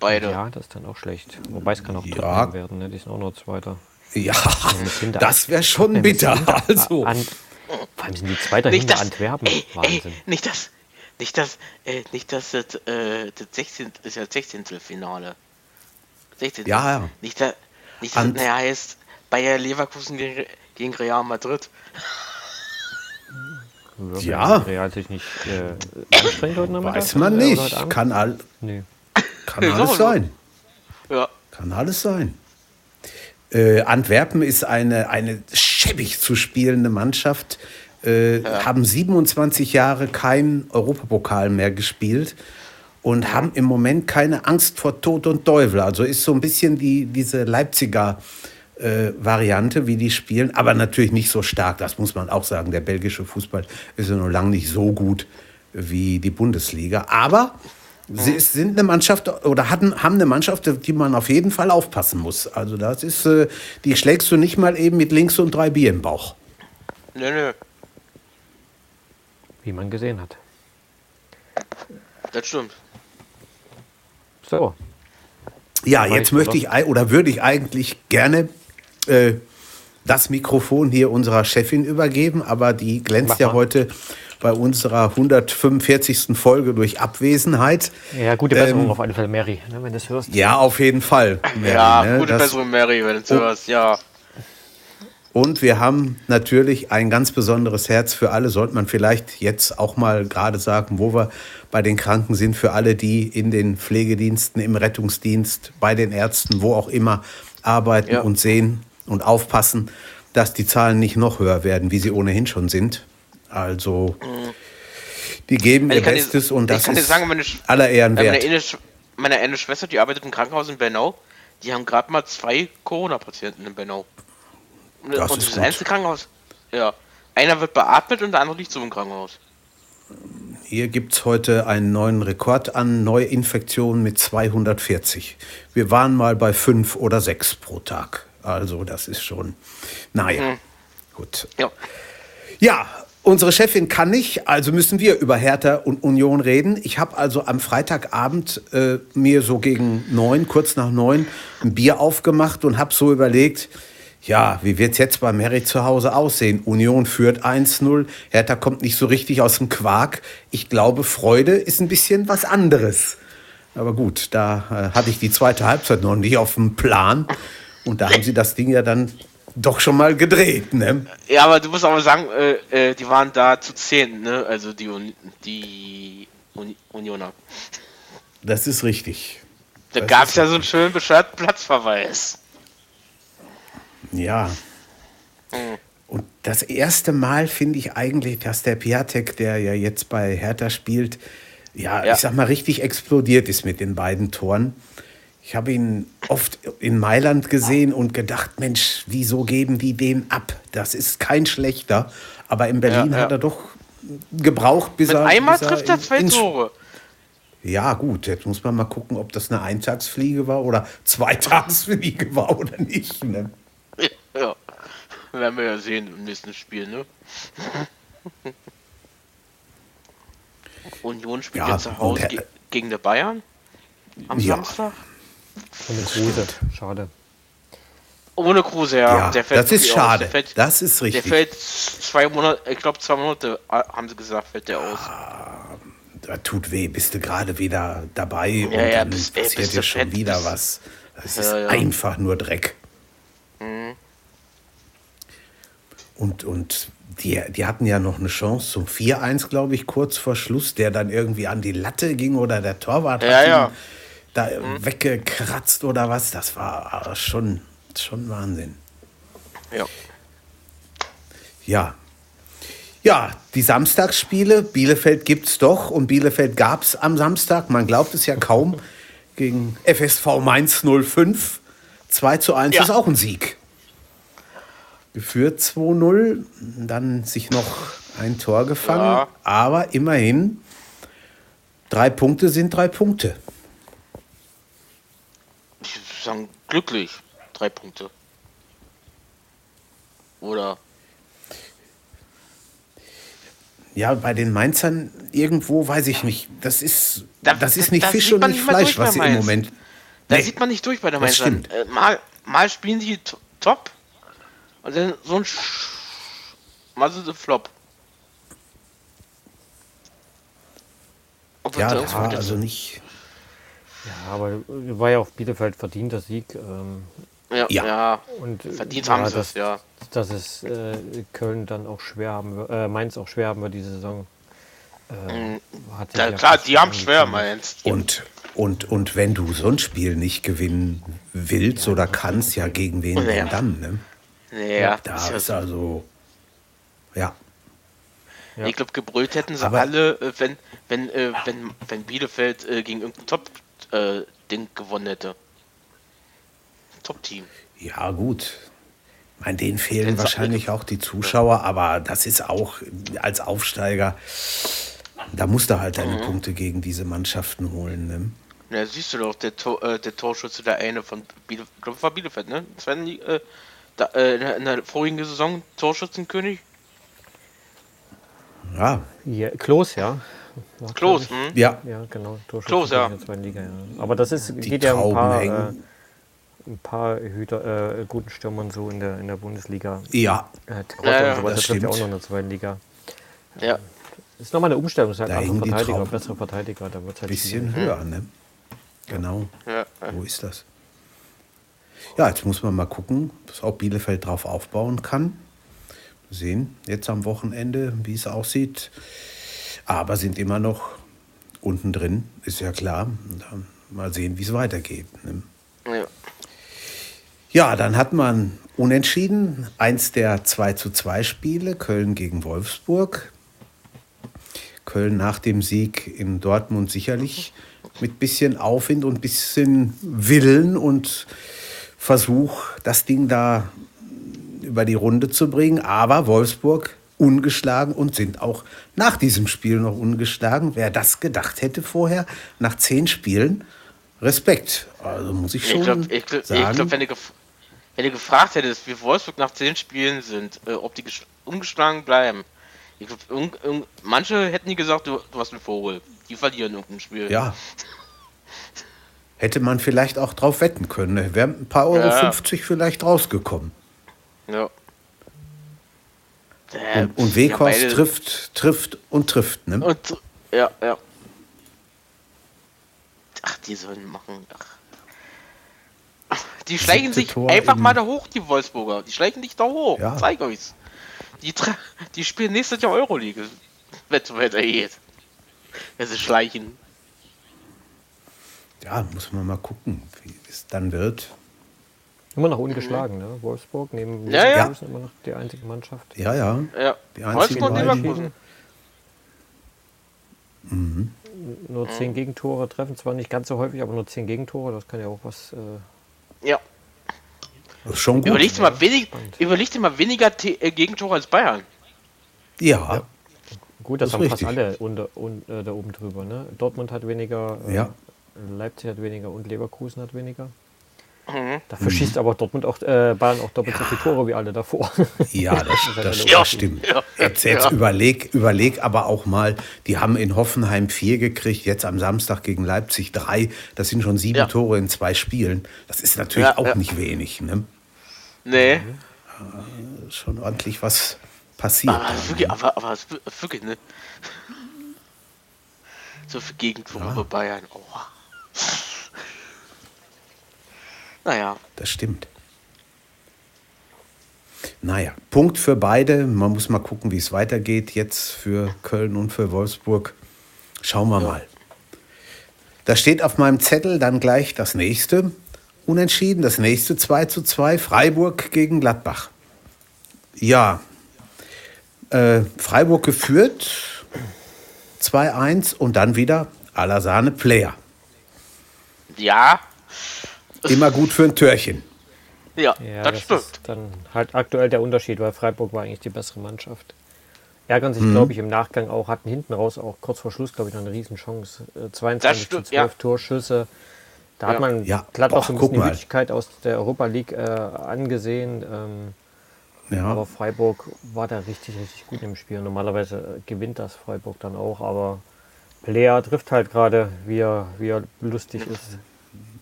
Beide. Ja, das ist dann auch schlecht. Wobei es kann auch Ja. Tottenham werden, ne? die sind auch noch Zweiter. Ja, hinter- das wäre schon bitter. Also, An, vor allem sind die Zweiter Nicht hinter das, Antwerpen. ey, ey, Wahnsinn. nicht das, nicht das, äh, nicht das, äh, das 16. ist ja 16. Finale. 16. Ja, ja. Nicht da, nicht das, naja, heißt Bayer Leverkusen gegen, gegen Real Madrid. Ja. Real sich nicht äh, heute Nachmittag? weiß man nicht. Kann, all, Nee. kann alles so. sein. Ja. Kann alles sein. Äh, Antwerpen ist eine, eine schäbig zu spielende Mannschaft. Äh, Haben 27 Jahre keinen Europapokal mehr gespielt und haben im Moment keine Angst vor Tod und Teufel. Also ist so ein bisschen die, diese Leipziger äh, Variante, wie die spielen, aber natürlich nicht so stark. Das muss man auch sagen. Der belgische Fußball ist ja noch lange nicht so gut wie die Bundesliga. Aber sie ist, sind eine Mannschaft oder hatten, haben eine Mannschaft, die man auf jeden Fall aufpassen muss. Also das ist, äh, die schlägst du nicht mal eben mit links und drei Bier im Bauch. Nö, nö. Wie man gesehen hat. Das stimmt. So, Ja, jetzt möchte ich oder würde ich eigentlich gerne äh, das Mikrofon hier unserer Chefin übergeben, aber die glänzt Mach ja mal. heute bei unserer 145. Folge durch Abwesenheit. ja, gute Besserung Ähm, auf alle Fälle, Mary, ne, wenn du das hörst. Ja, auf jeden Fall. Mary, ja, ne? gute Das- Besserung, Mary, wenn du Oh. hörst. Ja. Und wir haben natürlich ein ganz besonderes Herz für alle, sollte man vielleicht jetzt auch mal gerade sagen, wo wir bei den Kranken sind, für alle, die in den Pflegediensten, im Rettungsdienst, bei den Ärzten, wo auch immer arbeiten Ja. und sehen und aufpassen, dass die Zahlen nicht noch höher werden, wie sie ohnehin schon sind. Also, die geben ihr kann dir- Bestes und das ist sagen, meine aller Ehren Meine wert. eine, Sch- meine eine Schwester, die arbeitet im Krankenhaus in Bernau, die haben gerade mal zwei Corona-Patienten in Bernau. Das und ist das gut. einzige Krankenhaus. Ja. Einer wird beatmet und der andere liegt so im Krankenhaus. Hier gibt es heute einen neuen Rekord an Neuinfektionen mit 240. Wir waren mal bei fünf oder sechs pro Tag. Also das ist schon, naja, mhm. gut. Ja. ja, unsere Chefin kann nicht, also müssen wir über Hertha und Union reden. Ich habe also am Freitagabend äh, mir so gegen neun, kurz nach neun, ein Bier aufgemacht und habe so überlegt, ja, wie wird es jetzt bei Mary zu Hause aussehen? Union führt 1-0, Hertha kommt nicht so richtig aus dem Quark. Ich glaube, Freude ist ein bisschen was anderes. Aber gut, da äh, hatte ich die zweite Halbzeit noch nicht auf dem Plan. Und da haben sie das Ding ja dann doch schon mal gedreht, ne? Ja, aber du musst auch mal sagen, äh, äh, die waren da zu zehn, ne? Also die, Un die Un Unioner. Das ist richtig. Da gab es ja so einen schönen bescheuerten Platzverweis. Ja. Mhm. Und das erste Mal finde ich eigentlich, dass der Piatek, der ja jetzt bei Hertha spielt, ja, ja, ich sag mal, richtig explodiert ist mit den beiden Toren. Ich habe ihn oft in Mailand gesehen und gedacht, Mensch, wieso geben die den ab? Das ist kein schlechter. Aber in Berlin ja, ja. hat er doch gebraucht, bis mit er. Einmal bis trifft er zwei Tore. Ja, gut, jetzt muss man mal gucken, ob das eine Eintagsfliege war oder Zweitagsfliege war oder nicht. Ne? Werden wir ja sehen im nächsten Spiel, ne? Union spielt ja, jetzt zu Hause ge gegen die Bayern am ja. Samstag. Ohne Kruse, schade. Ohne Kruse, ja. ja das ist schade. Fällt, das ist richtig. Der fällt zwei Monate, ich glaube zwei Monate, äh, haben sie gesagt, fällt der aus. Das tut weh, bist du gerade wieder dabei ja, und ja, dann bist, passiert dir schon wieder was. Das ist einfach nur Dreck. Mhm. Und, und die, die hatten ja noch eine Chance zum 4-1, glaube ich, kurz vor Schluss, der dann irgendwie an die Latte ging oder der Torwart ja, hat ja. da mhm. weggekratzt oder was. Das war schon, schon Wahnsinn. Ja. Ja. Ja, die Samstagsspiele, Bielefeld gibt es doch und Bielefeld gab es am Samstag, man glaubt es ja kaum, gegen FSV Mainz 05. 2 zu 1 ja. ist auch ein Sieg geführt 2-0, dann sich noch ein Tor gefangen, ja. aber immerhin drei Punkte sind drei Punkte. Ich würde sagen, glücklich, drei Punkte. Oder? Ja, bei den Mainzern irgendwo weiß ich nicht. Das ist, da, das ist nicht da Fisch und nicht Fleisch, was sie im Moment. Da nee, sieht man nicht durch bei der Mainzern. Äh, mal, mal spielen sie top und dann so ein Sch ein Flop. Ob ja, da war also nicht. Ja, aber war ja auf Bielefeld verdienter Sieg. Ähm, ja, ja, ja. Und, verdient ja, haben sie es, ja. Dass es äh, Köln dann auch schwer haben wird, äh, Mainz auch schwer haben wird diese Saison. Äh, mhm. ja, klar, die haben schwer, Mainz. Und, und, und wenn du so ein Spiel nicht gewinnen willst oder kannst, ja, gegen wen denn dann? Ne? Ja, da ist, ist also. Ja. ja. Ich glaube, gebrüllt hätten sie Aber alle, äh, wenn, wenn, äh, wenn, wenn Bielefeld äh, gegen irgendein Top-Ding äh, gewonnen hätte. Top-Team. Ja, gut. Ich meine, denen fehlen wahrscheinlich auch die Zuschauer, aber das ist auch als Aufsteiger, da musst du halt deine mhm. Punkte gegen diese Mannschaften holen. Ne? Ja, siehst du doch, der, Tor, äh, der Torschütze, der eine von Bielefeld, ich glaube, war Bielefeld, ne? Sven, äh, da, äh, in der vorigen Saison Torschützenkönig? Ja. ja Klos, ja. War Klos, hm? Ja. Ja, genau. Klos, ja. In der Liga, ja. Aber das ist, geht ja ein paar, äh, ein paar Hüter, äh, guten Stürmern so in der, in der Bundesliga. Ja. Äh, ja, ja, das, das trifft ja auch noch in der zweiten Liga. Ja. Das ist nochmal eine Umstellung, das ist halt da Verteidiger, bessere Verteidiger. Da wird halt bisschen höher, ne? Genau. Ja. Wo ist das? Ja, jetzt muss man mal gucken, ob Bielefeld darauf aufbauen kann. Wir sehen jetzt am Wochenende, wie es aussieht. Aber sind immer noch unten drin, ist ja klar. Mal sehen, wie es weitergeht. Ne? Ja. ja, dann hat man unentschieden. Eins der 2 zu 2 Spiele, Köln gegen Wolfsburg. Köln nach dem Sieg in Dortmund sicherlich mit bisschen Aufwind und bisschen Willen und Versuch, das Ding da über die Runde zu bringen. Aber Wolfsburg ungeschlagen und sind auch nach diesem Spiel noch ungeschlagen. Wer das gedacht hätte vorher, nach zehn Spielen, Respekt. Also muss ich schon ich glaub, ich glaub, sagen. Ich glaube, wenn, du wenn du gefragt hättest, wie Wolfsburg nach zehn Spielen sind, äh, ob die ungeschlagen bleiben, ich glaube, manche hätten nie gesagt, du, du hast einen Vogel. Die verlieren irgendein Spiel. Ja. Hätte man vielleicht auch drauf wetten können. Wären ein paar Euro ja. 50 vielleicht rausgekommen. Ja. Äh, und, und Weghorst ja, trifft, trifft und trifft, ne? Und, ja, ja. Ach, die sollen machen. Ach. Die schleichen sich Tor einfach mal da hoch, die Wolfsburger. Die schleichen dich da hoch. Ja. Zeig euch's. Die, die spielen nächstes Jahr Euroleague, wenn es weitergeht. Wenn sie schleichen. Ja, muss man mal gucken, wie es dann wird. Immer noch ungeschlagen, ne? Wolfsburg neben ja, ja. immer noch die einzige Mannschaft. Ja, ja. ja. Die einzige Wolfsburg Leverkusen. Mhm. Nur zehn Gegentore treffen, zwar nicht ganz so häufig, aber nur zehn Gegentore, das kann ja auch was. Äh ja. Das ist schon gut. Überleg dir mal, wenig, überleg dir mal weniger T äh, Gegentore als Bayern. Ja. ja. Gut, das, das haben richtig. fast alle unter, un, äh, da oben drüber. Ne? Dortmund hat weniger, äh, ja. Leipzig hat weniger und Leverkusen hat weniger. Mhm. Dafür mhm. schießt aber Dortmund auch, äh, Bayern auch doppelt so viele Tore wie alle davor. Ja, das, das, das stimmt. Jetzt, jetzt ja. überleg, überleg aber auch mal, die haben in Hoffenheim vier gekriegt, jetzt am Samstag gegen Leipzig drei. Das sind schon sieben ja. Tore in zwei Spielen. Das ist natürlich ja, auch nicht wenig. Ne? Nee. Äh, schon ordentlich was passiert. Aber, da, wirklich, ne? aber, aber wirklich, ne? So viel Gegentore bei Bayern. Oh. Naja. Das stimmt. Naja, Punkt für beide. Man muss mal gucken, wie es weitergeht jetzt für Köln und für Wolfsburg. Schauen wir ja. mal. Da steht auf meinem Zettel dann gleich das nächste. Unentschieden, das nächste 2 zu 2, Freiburg gegen Gladbach. Ja, äh, Freiburg geführt, 2-1 und dann wieder Alassane Player. Ja, Immer gut für ein Törchen. Ja, ja das, das stimmt. Ist dann halt aktuell der Unterschied, weil Freiburg war eigentlich die bessere Mannschaft. Ärgern sich, mhm. glaube ich, im Nachgang auch, hatten hinten raus auch kurz vor Schluss, glaube ich, noch eine Riesenchance. 22 stimmt, zu 12 ja. Torschüsse. Da ja. hat man ja. glatt auch so ein bisschen die Möglichkeit aus der Europa League äh, angesehen. Ähm, ja. Aber Freiburg war da richtig, richtig gut im Spiel. Normalerweise äh, gewinnt das Freiburg dann auch, aber Player trifft halt gerade, wie er, wie er lustig ist.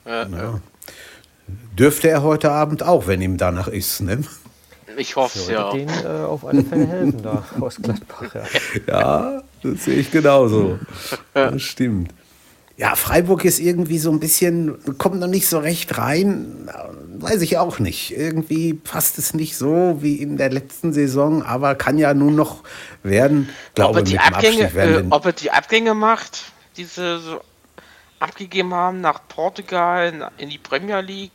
Ja. Dürfte er heute Abend auch, wenn ihm danach ist, ne? Ich hoffe es ja. den äh, auf alle Fälle helfen da aus Gladbach. Ja. ja, das sehe ich genauso. Das stimmt. Ja, Freiburg ist irgendwie so ein bisschen, kommt noch nicht so recht rein. Weiß ich auch nicht. Irgendwie passt es nicht so wie in der letzten Saison, aber kann ja nun noch werden. Glaube, ob, er die Abgänge, äh, ob er die Abgänge macht, diese so abgegeben haben nach Portugal, in die Premier League.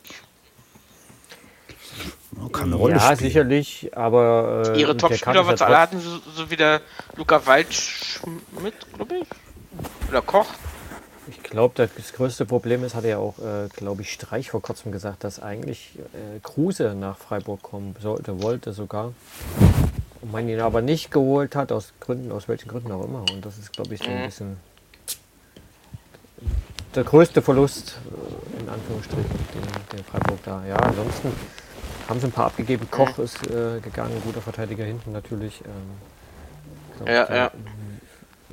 Kann eine Rolle ja, spielen. sicherlich, aber. Äh, Ihre Topspieler wird alle hatten, so, so wie der Luca Waldschmidt, glaube ich. Oder Koch. Ich glaube, das größte Problem ist, hat er ja auch, äh, glaube ich, Streich vor kurzem gesagt, dass eigentlich äh, Kruse nach Freiburg kommen sollte, wollte sogar. Und man ihn aber nicht geholt hat, aus Gründen, aus welchen Gründen auch immer. Und das ist, glaube ich, so ein mhm. bisschen der größte Verlust, äh, in Anführungsstrichen, den, den Freiburg da. Ja, ansonsten haben sie ein paar abgegeben. Koch mhm. ist äh, gegangen, guter Verteidiger hinten natürlich. Ähm, glaub, ja, ja.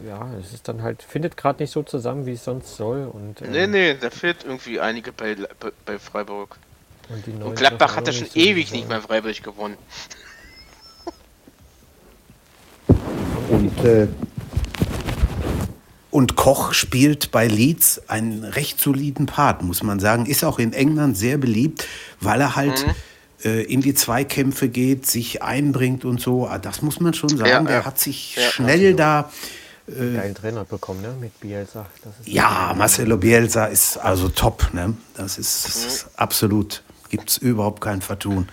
Ja, es ist dann halt, findet gerade nicht so zusammen, wie es sonst soll. Und, ähm, nee, nee, da fehlt irgendwie einige bei, bei, Freiburg. Und, und Gladbach hat ja schon ewig nicht mehr Freiburg gewonnen. Und äh, und Koch spielt bei Leeds einen recht soliden Part, muss man sagen. Ist auch in England sehr beliebt, weil er halt mhm. äh, in die Zweikämpfe geht, sich einbringt und so. Ah, das muss man schon sagen. Ja, Der hat sich ja, schnell da. Äh, Geilen Trainer bekommen, ne? Mit Bielsa. ja, Marcelo Bielsa ist also top, ne? Das ist mhm. absolut. Gibt es überhaupt kein Vertun.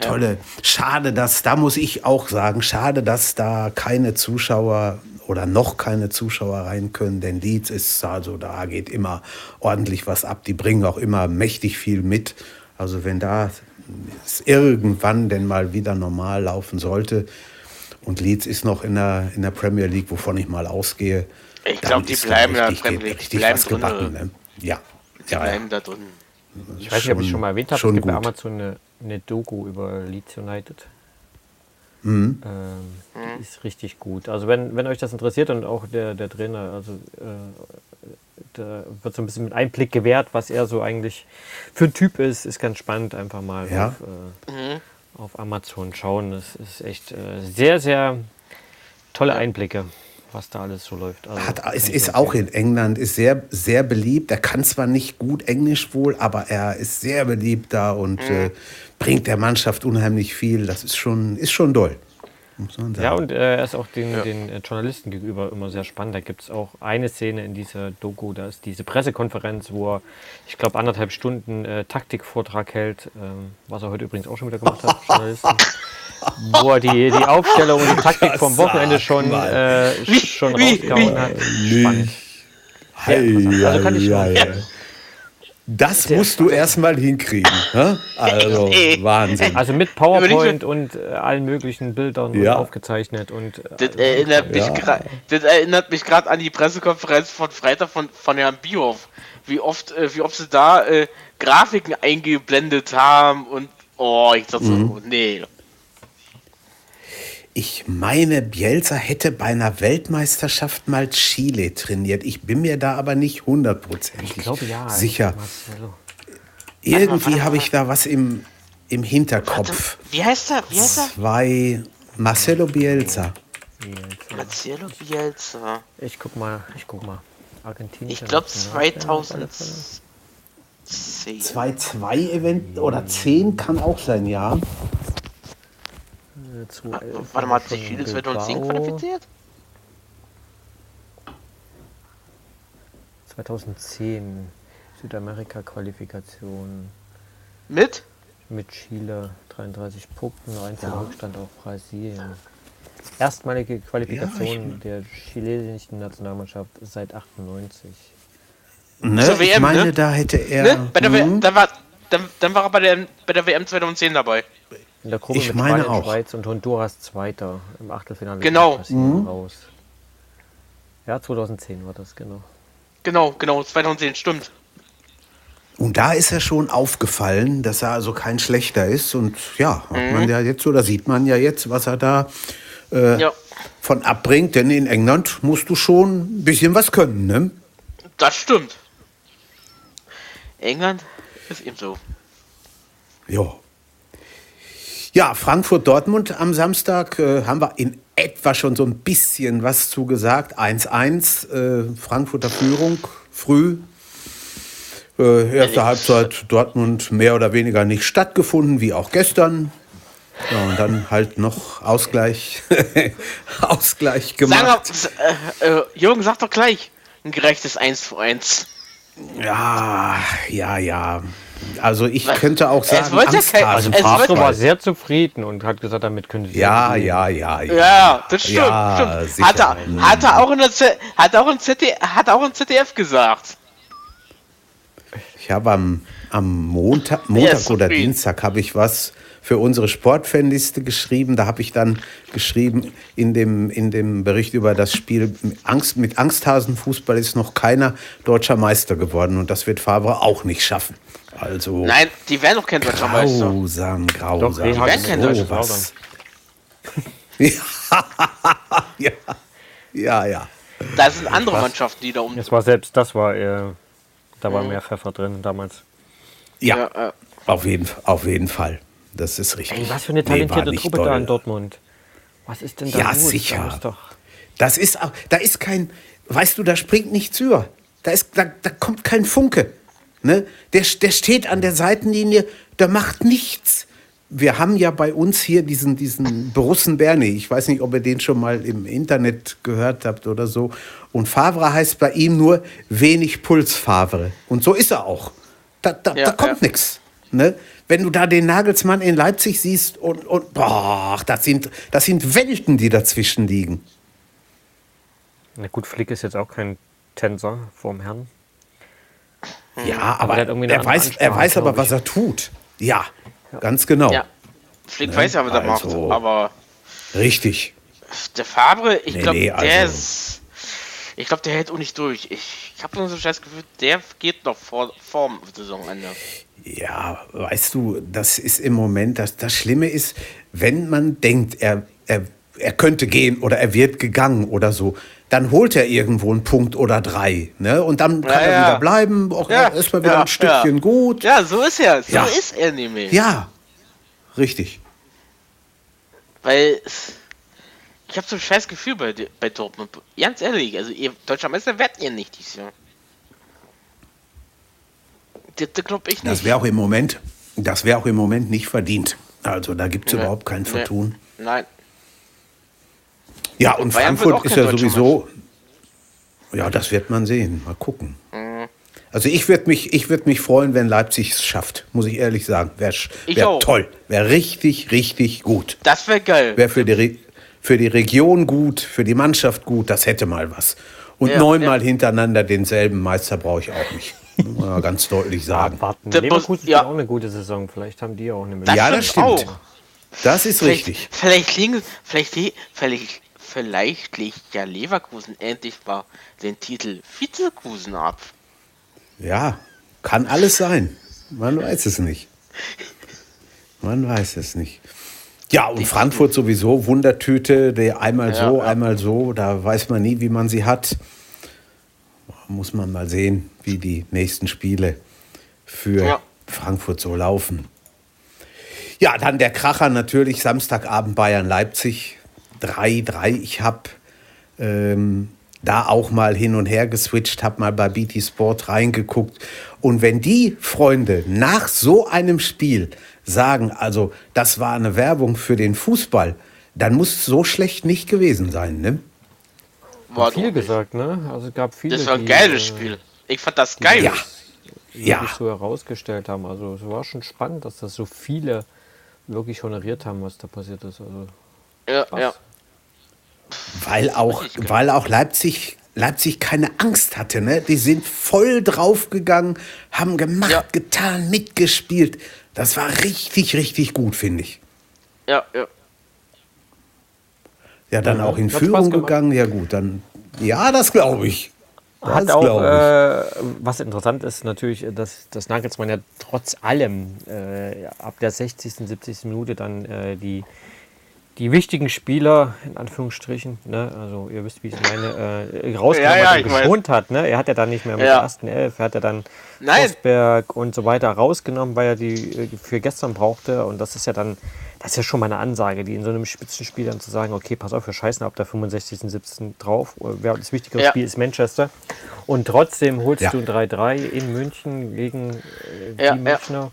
Tolle. Schade, dass, da muss ich auch sagen, schade, dass da keine Zuschauer oder noch keine Zuschauer rein können, denn Leeds ist also, da geht immer ordentlich was ab. Die bringen auch immer mächtig viel mit. Also wenn da es irgendwann denn mal wieder normal laufen sollte Und Leeds ist noch in der, in der Premier League, wovon ich mal ausgehe. Ich glaube, die da bleiben in der richtig- Premier League. Die bleiben drin. gebacken, ne? Ja. Die ja, bleiben da drin. Ich weiß nicht, ob ich schon mal erwähnt habe, es gibt bei gut. Amazon eine, eine Doku über Leeds United. Mhm. Ähm, die ist richtig gut. Also wenn, wenn euch das interessiert und auch der, der Trainer, also äh, da wird so ein bisschen mit Einblick gewährt, was er so eigentlich für ein Typ ist, ist ganz spannend, einfach mal Ja. auf, äh, auf Amazon schauen. Das ist echt äh, sehr, sehr tolle Einblicke, was da alles so läuft. Also, Hat, es ist nur auch in England, ist sehr, sehr beliebt. Er kann zwar nicht gut Englisch wohl, aber er ist sehr beliebt da und Mhm. äh, bringt der Mannschaft unheimlich viel. Das ist schon, ist schon doll. Muss man sagen. Ja, und äh, er ist auch den, den äh, Journalisten gegenüber immer sehr spannend. Da gibt es auch eine Szene in dieser Doku, da ist diese Pressekonferenz, wo er, ich glaube, anderthalb Stunden äh, Taktikvortrag hält, ähm, was er heute übrigens auch schon wieder gemacht hat, Journalisten. Wo er die, die Aufstellung und die Taktik vom Wochenende schon, äh, schon rausgehauen hat. Spannend. Interessant. Also kann ich schon Das musst du erstmal hinkriegen. Also. Wahnsinn. Also mit PowerPoint und äh, allen möglichen Bildern und Ja. aufgezeichnet und äh, Das erinnert mich Ja. gra- das erinnert mich gerade an die Pressekonferenz von Freitag von, von Herrn Bioff. Wie oft, äh, wie oft sie da äh, Grafiken eingeblendet haben und oh, ich dachte Mhm. so, nee. Ich meine, Bielsa hätte bei einer Weltmeisterschaft mal Chile trainiert. Ich bin mir da aber nicht hundertprozentig ich glaube ja. sicher. Irgendwie habe ich da was im, im Hinterkopf. Wie heißt er? Wie heißt er? Zwei Marcelo Bielsa. Marcelo Bielsa. Ich guck mal, ich guck mal. Argentinien. Ich glaube 2010. 2-2 event oder 10 kann auch sein, ja. Warte mal, hat sich Chile 2010 qualifiziert? 2010 Südamerika-Qualifikation Mit? mit Chile 33 Punkten, Einzelrückstand auf Brasilien. Erstmalige Qualifikation der chilenischen Nationalmannschaft seit 98. Ne? Zur ich WM, meine, ne? da hätte er. Ne? Bei der Hm? dann, war, dann, dann war er bei der, bei der WM 2010 dabei. In der Gruppe Ich mit meine Spanien, auch. Schweiz und Honduras Zweiter im Achtelfinale. Genau. Brasilien Raus. Ja, 2010 war das, genau. Genau, genau, 2010, stimmt. Und da ist er schon aufgefallen, dass er also kein schlechter ist. Und ja, hat man ja jetzt oder sieht man ja jetzt, was er da äh, Ja, von abbringt. Denn in England musst du schon ein bisschen was können, ne? das stimmt. England ist eben so. Ja. Ja, Frankfurt-Dortmund am Samstag äh, haben wir in etwa schon so ein bisschen was zugesagt. 1-1, äh, Frankfurter Führung, früh. Äh, erste Halbzeit Dortmund mehr oder weniger nicht stattgefunden, wie auch gestern. Ja, und dann halt noch Ausgleich, Ausgleich Sag gemacht. mal, s- äh, äh, Jürgen, sag doch gleich. Ein gerechtes 1 zu 1. Ja, ja, ja. Also ich Was? könnte auch Es sagen, wollte kein- Angsthasen- es wollte- Favre war sehr zufrieden und hat gesagt, damit können sie Ja, ja, ja, ja. Ja, das stimmt. Ja, stimmt. Hat, er, hat er auch in der Z hat er auch in ZDF, hat er auch in ZDF gesagt. Ich habe am, am Montag, Montag oder. Dienstag habe ich was für unsere Sportfanliste geschrieben. Da habe ich dann geschrieben, in dem, in dem Bericht über das Spiel, mit, Angst, mit Angsthasenfußball ist noch keiner deutscher Meister geworden. Und das wird Favre auch nicht schaffen. Also Nein, die werden doch kein deutscher Meister. grausam, grausam. Doch, die werden kein deutscher Sowas. ja, ja, ja. Da sind andere Mannschaften, die da um. Es war selbst, das war, äh, da war mehr Pfeffer drin damals. Ja, Ja, äh, auf, jeden, auf jeden Fall. Das ist richtig. Ey, was für eine Nee, talentierte nicht Truppe da in Dortmund. Was ist denn da Ja, los? sicher. Da Das ist auch, da ist kein, weißt du, da springt nichts über. Da, ist, da, da kommt kein Funke. Ne? Der, der steht an der Seitenlinie, der macht nichts. Wir haben ja bei uns hier diesen, diesen Borussen Bernie. Ich weiß nicht, ob ihr den schon mal im Internet gehört habt oder so. Und Favre heißt bei ihm nur wenig Puls Favre. Und so ist er auch. Da, da, Ja, da kommt ja. nichts. Ne? Wenn du da den Nagelsmann in Leipzig siehst und, und boah, das sind, das sind Welten, die dazwischen liegen. Na gut, Flick ist jetzt auch kein Tänzer vorm Herrn. Ja, aber, eine er weiß, er weiß aber, was er tut. Ja, ganz genau. ja. Flick weiß ja, was er also- macht, aber Richtig. Der Fabre, ich Nee, glaube, nee, der also- ist. Ich glaube, der hält auch nicht durch. Ich, ich habe nur so ein scheiß Gefühl, der geht noch vor, vor dem Saisonende. Ja, weißt du, das ist im Moment, das, das Schlimme ist, wenn man denkt, er, er, er könnte gehen oder er wird gegangen oder so, dann holt er irgendwo einen Punkt oder drei. Ne? Und dann kann Ja, er ja. wieder bleiben, auch Ja, erstmal wieder ja, ein Stückchen gut. Ja, so ist er. So ist er nämlich. Ja, richtig. Weil es- ich habe so ein scheiß Gefühl bei, bei Dortmund. Ganz ehrlich, also ihr deutscher Meister werdet ihr nicht dieses Jahr. Das, das glaube ich nicht. Das wäre auch im Moment, das wäre auch im Moment nicht verdient. Also da gibt es Nee. überhaupt kein Nee. Vertun. Nein. Ja, und Bayern Frankfurt ist ja sowieso. Ja, das wird man sehen. Mal gucken. Mhm. Also ich würde mich, ich würd mich freuen, wenn Leipzig es schafft, muss ich ehrlich sagen. Wäre wär toll. Wäre richtig, richtig gut. Das wäre geil. Wäre für die, für die Region gut, für die Mannschaft gut. Das hätte mal was. Und Ja, neunmal hintereinander denselben Meister brauche ich auch nicht. Muss man mal ganz deutlich sagen. Warten. Der Leverkusen ja. auch eine gute Saison. Vielleicht haben die auch eine Möglichkeit. Ja, das stimmt. auch. Das ist Vielleicht, richtig. vielleicht liegen, vielleicht, vielleicht, vielleicht legt ja Leverkusen endlich mal den Titel Vizekusen ab. Ja, kann alles sein. Man weiß es nicht. Man weiß es nicht. Ja, und Frankfurt sowieso, Wundertüte, der einmal Ja, so, ja. einmal so, da weiß man nie, wie man sie hat. Muss man mal sehen, wie die nächsten Spiele für Ja. Frankfurt so laufen. Ja, dann der Kracher natürlich, Samstagabend Bayern-Leipzig 3-3. Ich habe ähm, da auch mal hin und her geswitcht, habe mal bei BT Sport reingeguckt. Und wenn die Freunde nach so einem Spiel sagen, also das war eine Werbung für den Fußball, dann muss es so schlecht nicht gewesen sein, ne? War viel gesagt, ne? Also es gab viele, Das war ein die, geiles äh, Spiel. Ich fand das geil. Ja. wirklich Ja. so herausgestellt haben. Also es war schon spannend, dass das so viele wirklich honoriert haben, was da passiert ist. Also Ja, Spaß. ja. Weil auch, weil auch Leipzig, Leipzig keine Angst hatte. Ne? Die sind voll draufgegangen, haben gemacht, Ja. getan, mitgespielt. Das war richtig, richtig gut, finde ich. ja, ja. Ja, dann Ja, auch in Führung gegangen. Ja gut, dann, ja, das glaube ich. Das Hat auch, äh, was interessant ist natürlich, äh, dass, dass Nagelsmann ja trotz allem äh, ab der 60., 70. Minute dann äh, die, die wichtigen Spieler, in Anführungsstrichen, ne, also ihr wisst, wie ich es meine, äh, rausgenommen Ja, ja, und weiß. geschont hat. Ne? Er hat ja dann nicht mehr mit Ja. der ersten Elf, er hat ja dann Nein. Forsberg und so weiter rausgenommen, weil er die äh, für gestern brauchte. Und das ist ja dann, das ist ja schon mal eine Ansage, die in so einem Spitzenspiel dann zu sagen, okay, pass auf, wir scheißen ab der 65. 17. drauf. Das wichtigere Ja. Spiel ist Manchester. Und trotzdem holst Ja. du ein 3-3 in München gegen äh, die Ja, ja. Münchner.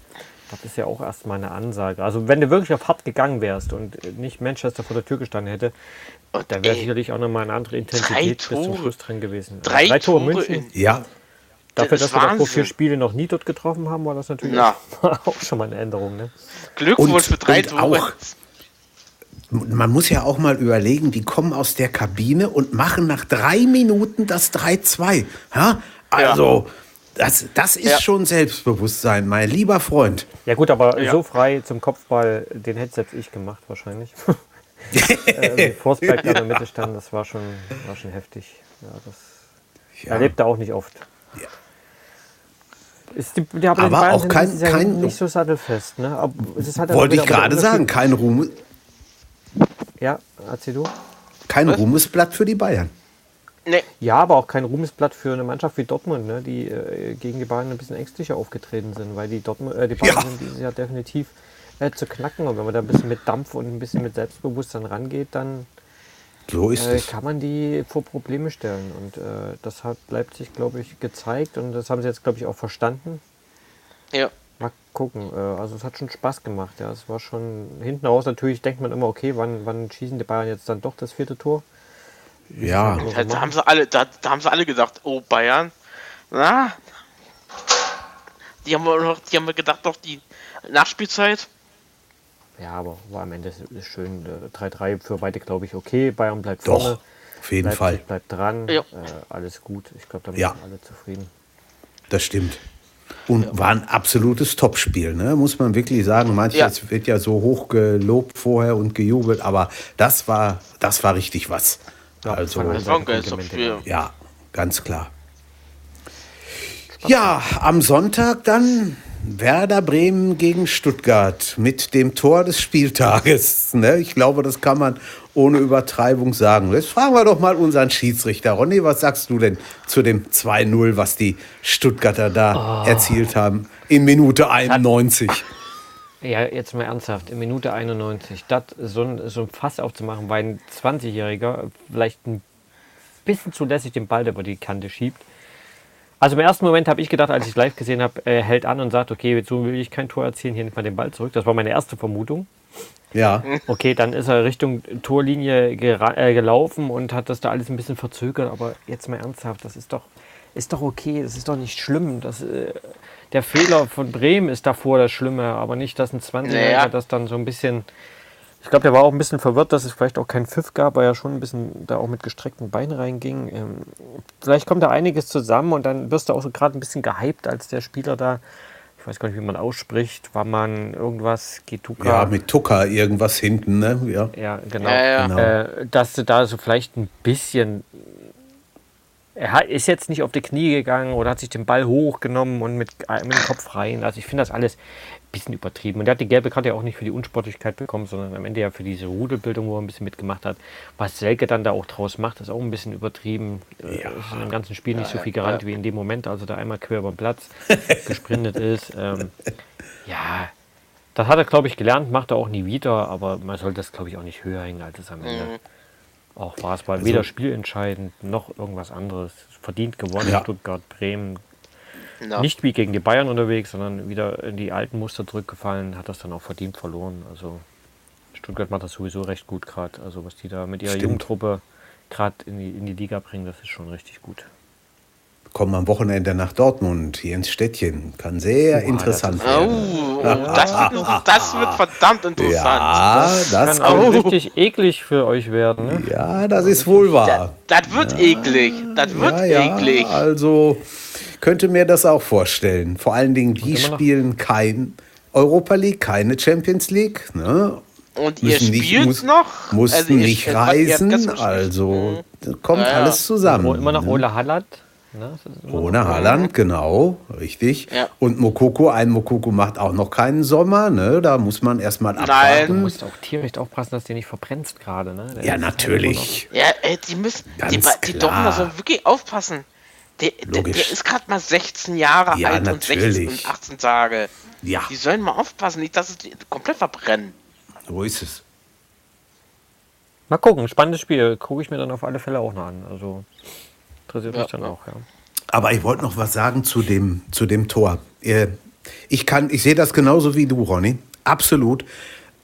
Das ist ja auch erstmal eine Ansage. Also wenn du wirklich auf hart gegangen wärst und nicht Manchester vor der Tür gestanden hätte, Und da wäre sicherlich auch nochmal eine andere Intensität bis zum. Schluss drin gewesen. Drei, drei Tore Tore München. in, Ja, Dafür, Das dass wir davor vier Spiele noch nie dort getroffen haben, war das natürlich Na. auch schon mal eine Änderung. Ne? Glückwunsch für drei und Tore. auch- man muss ja auch mal überlegen, die kommen aus der Kabine und machen nach drei Minuten das 3-2. Ja? Das, das ist Ja. schon Selbstbewusstsein, mein lieber Freund. Ja gut, aber Ja. so frei zum Kopfball, den hätte selbst ich gemacht wahrscheinlich. äh, Forsberg da in der Mitte stand, das war schon, war schon heftig. Ja, das Ja. erlebt er auch nicht oft. Ist die, die, aber Bayern auch kein- dieses Jahr kein- nicht so sattelfest. Ne? Aber es ist halt Wollte ich gerade sagen, kein, Ruhm, Ja, erzähl du. kein Ruhmesblatt für die Bayern. Nee, Ja, aber auch kein Ruhmesblatt für eine Mannschaft wie Dortmund, ne, die äh, gegen die Bayern ein bisschen ängstlicher aufgetreten sind, weil die, Dortmund, äh, die Bayern Ja. sind dieses Jahr definitiv äh, zu knacken. Und wenn man da ein bisschen mit Dampf und ein bisschen mit Selbstbewusstsein rangeht, dann So äh, kann man die vor Probleme stellen. Und äh, das hat Leipzig, glaube ich, gezeigt und das haben sie jetzt, glaube ich, auch verstanden. ja. Mal gucken. Äh, also es hat schon Spaß gemacht. Ja, es war schon hinten raus. Natürlich denkt man immer, okay, wann, wann schießen die Bayern jetzt dann doch das vierte Tor? Ja, Da, da haben sie alle, da, da haben sie alle gedacht, oh Bayern, na, die haben wir noch, die haben wir gedacht, doch die Nachspielzeit. Ja, aber war am Ende ist schön. äh, 3-3 für beide, glaube ich, okay. Bayern bleibt vorne. doch, auf jeden Leipzig Fall. bleibt dran. Ja. Äh, alles gut. Ich glaube, da Ja. sind alle zufrieden. Das stimmt. Und war ein absolutes Topspiel, ne? muss man wirklich sagen. Manches ja. wird ja so hoch gelobt vorher und gejubelt, aber das war, das war richtig was. Ja, also, ja, ganz klar. Ja, am Sonntag dann Werder Bremen gegen Stuttgart mit dem Tor des Spieltages. Ne? Ich glaube, das kann man ohne Übertreibung sagen. Jetzt fragen wir doch mal unseren Schiedsrichter. Ronny, was sagst du denn zu dem 2-0, was die Stuttgarter da oh. erzielt haben in Minute 91? Ja, jetzt mal ernsthaft, in Minute 91, das so ein, so ein Fass aufzumachen, weil ein 20-Jähriger vielleicht ein bisschen zu lässig den Ball über die Kante schiebt also im ersten Moment habe ich gedacht, als ich es live gesehen habe, er hält an und sagt, okay, so will ich kein Tor erzielen, hier nimmt man den Ball zurück. Das war meine erste Vermutung. Ja. Okay, dann ist er Richtung Torlinie äh, gelaufen und hat das da alles ein bisschen verzögert. Aber jetzt mal ernsthaft, das ist doch, ist doch okay, das ist doch nicht schlimm. Das, äh, der Fehler von Bremen ist davor das Schlimme, aber nicht, dass ein 20er naja. das dann so ein bisschen ich glaube, der war auch ein bisschen verwirrt, dass es vielleicht auch keinen Pfiff gab, weil er schon ein bisschen da auch mit gestreckten Beinen reinging. Ähm, vielleicht kommt da einiges zusammen und dann wirst du auch so gerade ein bisschen gehypt, als der Spieler da, ich weiß gar nicht, wie man ausspricht, war man irgendwas, Getuka. Ja, mit Tuka irgendwas hinten, ne? Ja, ja genau. Ja, ja. genau. Äh, dass du da so vielleicht ein bisschen er ist jetzt nicht auf die Knie gegangen oder hat sich den Ball hochgenommen und mit, mit dem Kopf rein. Also ich finde das alles bisschen übertrieben. Und er hat die gelbe Karte ja auch nicht für die Unsportlichkeit bekommen, sondern am Ende ja für diese Rudelbildung, wo er ein bisschen mitgemacht hat. Was Selke dann da auch draus macht, ist auch ein bisschen übertrieben. Äh, ja. Ist in dem ganzen Spiel nicht so viel gerannt ja. wie in dem Moment, als er da einmal quer über den Platz gesprintet ist. Ähm, ja, das hat er, glaube ich, gelernt, macht er auch nie wieder, aber man sollte das, glaube ich, auch nicht höher hängen, als es am Ende mhm. Auch war. Es war also, weder spielentscheidend noch irgendwas anderes. Verdient gewonnen, ja. Stuttgart, Bremen, ja. Nicht wie gegen die Bayern unterwegs, sondern wieder in die alten Muster zurückgefallen, hat das dann auch verdient verloren. Also Stuttgart macht das sowieso recht gut gerade. Also was die da mit ihrer Stimmt. Jugendtruppe gerade in die, in die Liga bringen, das ist schon richtig gut. Kommen am Wochenende nach Dortmund, hier ins Städtchen. Kann sehr oh, interessant werden. Oh, das, wird, das, wird, verdammt interessant. Ja, das, das kann auch richtig eklig für euch werden. Ne? Ja, das ist wohl wahr. Das, das wird ja, eklig. Das wird ja, eklig. Also könnte mir das auch vorstellen. Vor allen Dingen, die spielen kein Europa League, keine Champions League. Ne? Und ihr spielt nicht, muss, noch? Mussten also nicht reisen, also kommt ja, alles zusammen. Immer noch ne? Ole Halland. Ne? Ohne Haaland, genau, richtig. Ja. Und Mokoko, ein Mokoko macht auch noch keinen Sommer, ne? Da muss man erstmal abwarten. Nein. Du musst auch tierisch aufpassen, dass der nicht verbrennst gerade, ne? ja, natürlich. Ja, ey, die müssen, Ganz die, die Dortmunder sollen wirklich aufpassen. Der, der, der ist gerade mal 16 Jahre ja, alt natürlich. und 16 und 18 Tage. Ja. Die sollen mal aufpassen, nicht, dass sie komplett verbrennen. So ist es. Mal gucken, spannendes Spiel. Gucke ich mir dann auf alle Fälle auch noch an. Also interessiert ja, mich dann auch, ja. Aber ich wollte noch was sagen zu dem, zu dem Tor. Ich, kann, ich sehe das genauso wie du, Ronny. Absolut.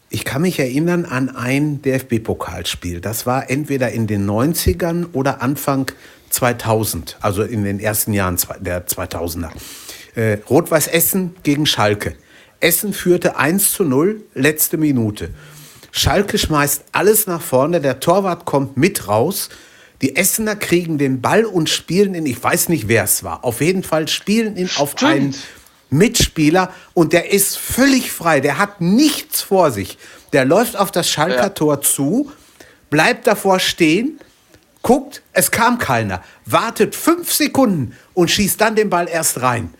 Ich kann mich erinnern an ein DFB-Pokalspiel. Das war entweder in den 90ern oder Anfang 2000, also in den ersten Jahren der 2000er. Äh, Rot-Weiß Essen gegen Schalke. Essen führte 1 zu 0, letzte Minute. Schalke schmeißt alles nach vorne, der Torwart kommt mit raus. Die Essener kriegen den Ball und spielen ihn, ich weiß nicht, wer es war, auf jeden Fall spielen ihn auf einen Mitspieler und der ist völlig frei, der hat nichts vor sich. Der läuft auf das Schalker ja. Tor zu, bleibt davor stehen, guckt, es kam keiner, wartet fünf Sekunden und schießt dann den Ball erst rein.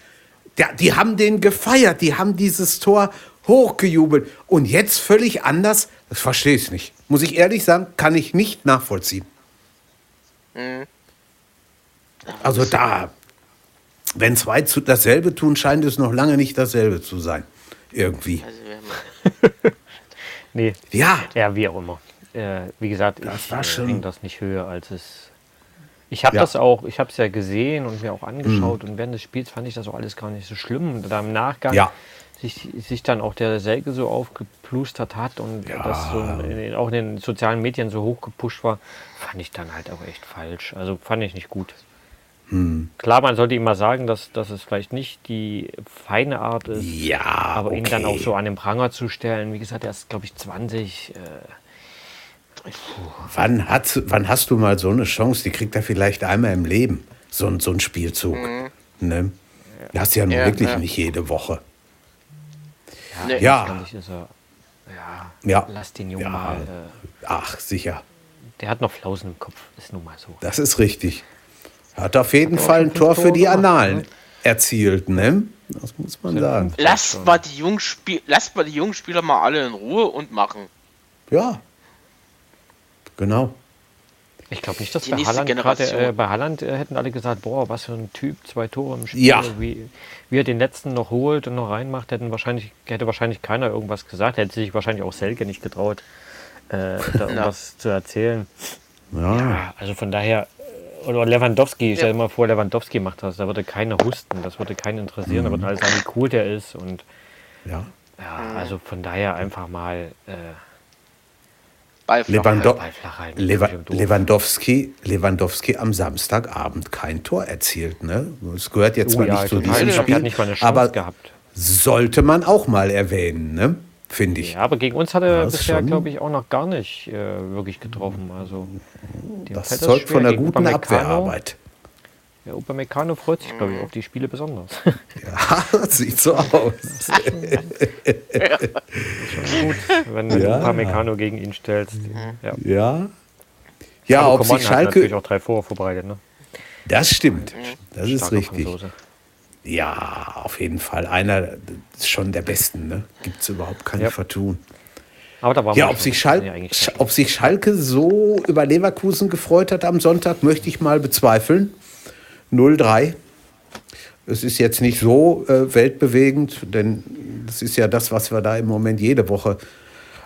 Der, die haben den gefeiert, die haben dieses Tor hochgejubelt. Und jetzt völlig anders, das verstehe ich nicht. Muss ich ehrlich sagen, kann ich nicht nachvollziehen. Mhm. Also da, wenn zwei zu, dasselbe tun, scheint es noch lange nicht dasselbe zu sein. Irgendwie. Also, nee. Ja. Ja, wie auch immer äh, wie gesagt, das ich äh, hänge das nicht höher, als es. Ich habe ja. das auch, ich habe es ja gesehen und mir auch angeschaut mhm. und während des Spiels fand ich das auch alles gar nicht so schlimm. Und da im Nachgang ja. Sich, sich dann auch der Selke so aufgeplustert hat und ja. das so in, auch in den sozialen Medien so hochgepusht war, fand ich dann halt auch echt falsch. Also fand ich nicht gut. Hm. Klar, man sollte immer sagen, dass, dass es vielleicht nicht die feine Art ist. Ja. Aber okay. ihn dann auch so an den Pranger zu stellen, wie gesagt, er ist, glaube ich, 20. Äh, Wann, hat, wann hast du mal so eine Chance? Die kriegt er vielleicht einmal im Leben, so, so ein Spielzug. Mhm. Ne? Das ist ja nun Ja, wirklich ja. nicht jede Woche. Nee. Ja. Ist er, ja, Ja. lass den Jungen Ja. mal. Äh, Ach, sicher. der hat noch Flausen im Kopf, ist nun mal so. Das ist richtig. Hat auf jeden auch Fall ein Tor für die Annalen ne? erzielt, ne? Das muss man sagen. Lasst mal die jungen Spiel lasst mal die jungen Spieler mal alle in Ruhe und machen. Ja. Genau. Ich glaube nicht, dass Die bei Haaland gerade äh, bei Haaland äh, hätten alle gesagt, boah, was für ein Typ, zwei Tore im Spiel, Ja. wie, wie er den letzten noch holt und noch reinmacht, hätten wahrscheinlich, hätte wahrscheinlich keiner irgendwas gesagt, hätte sich wahrscheinlich auch Selke nicht getraut, äh, da irgendwas zu erzählen. Ja. Ja, also von daher, äh, oder Lewandowski, stell Ja. dir mal vor, Lewandowski macht das, da würde keiner husten, das würde keinen interessieren, da würden alle sagen, wie cool der ist und ja. ja, also von daher einfach mal äh, Ball flach Lewando halten. Ball flach halten. Lewa Völlig doof. Lewandowski, Lewandowski am Samstagabend kein Tor erzielt. Ne? Es gehört jetzt Oh zwar ja, nicht zu diesem Spiel, aber gehabt. sollte man auch mal erwähnen, ne? finde ich. Ja, aber gegen uns hat er das bisher, glaube ich, auch noch gar nicht äh, wirklich getroffen. Also, Das zeugt von einer guten Abwehrarbeit. Ja, Upamecano freut sich, glaube ich, auf die Spiele besonders. Ja, das sieht so aus. Gut, wenn du Ja. Upamecano gegen ihn stellst. Ja. Ja. Ja, Aber ob Coman sich hat natürlich Schalke. auch drei Vorher vorbereitet. Ne? Das stimmt. Das ist Starker richtig. Franzose. Ja, auf jeden Fall. Einer ist schon der Besten. Ne? Gibt es überhaupt keine Ja. Vertun. Aber da war Ja, man ob schon- sich, Schalke, ja ob sich Schalke so über Leverkusen gefreut hat am Sonntag, möchte ich mal bezweifeln. 0-3. Es ist jetzt nicht so äh, weltbewegend, denn das ist ja das, was wir da im Moment jede Woche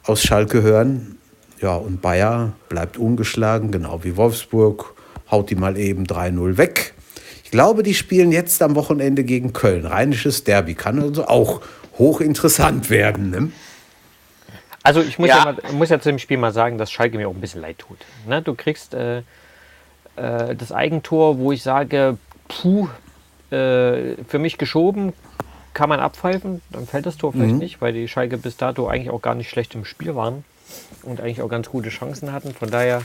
aus Schalke hören. Ja, und Bayer bleibt ungeschlagen, genau wie Wolfsburg, haut die mal eben 3-0 weg. Ich glaube, die spielen jetzt am Wochenende gegen Köln. Rheinisches Derby kann also auch hochinteressant werden. Ne? Also ich muss ja, Ja. mal, muss ja zu dem Spiel mal sagen, dass Schalke mir auch ein bisschen leid tut. Ne? Du kriegst äh, äh, das Eigentor, wo ich sage, puh, äh, für mich geschoben, kann man abpfeifen, dann fällt das Tor vielleicht nicht, weil die Schalke bis dato eigentlich auch gar nicht schlecht im Spiel waren und eigentlich auch ganz gute Chancen hatten. Von daher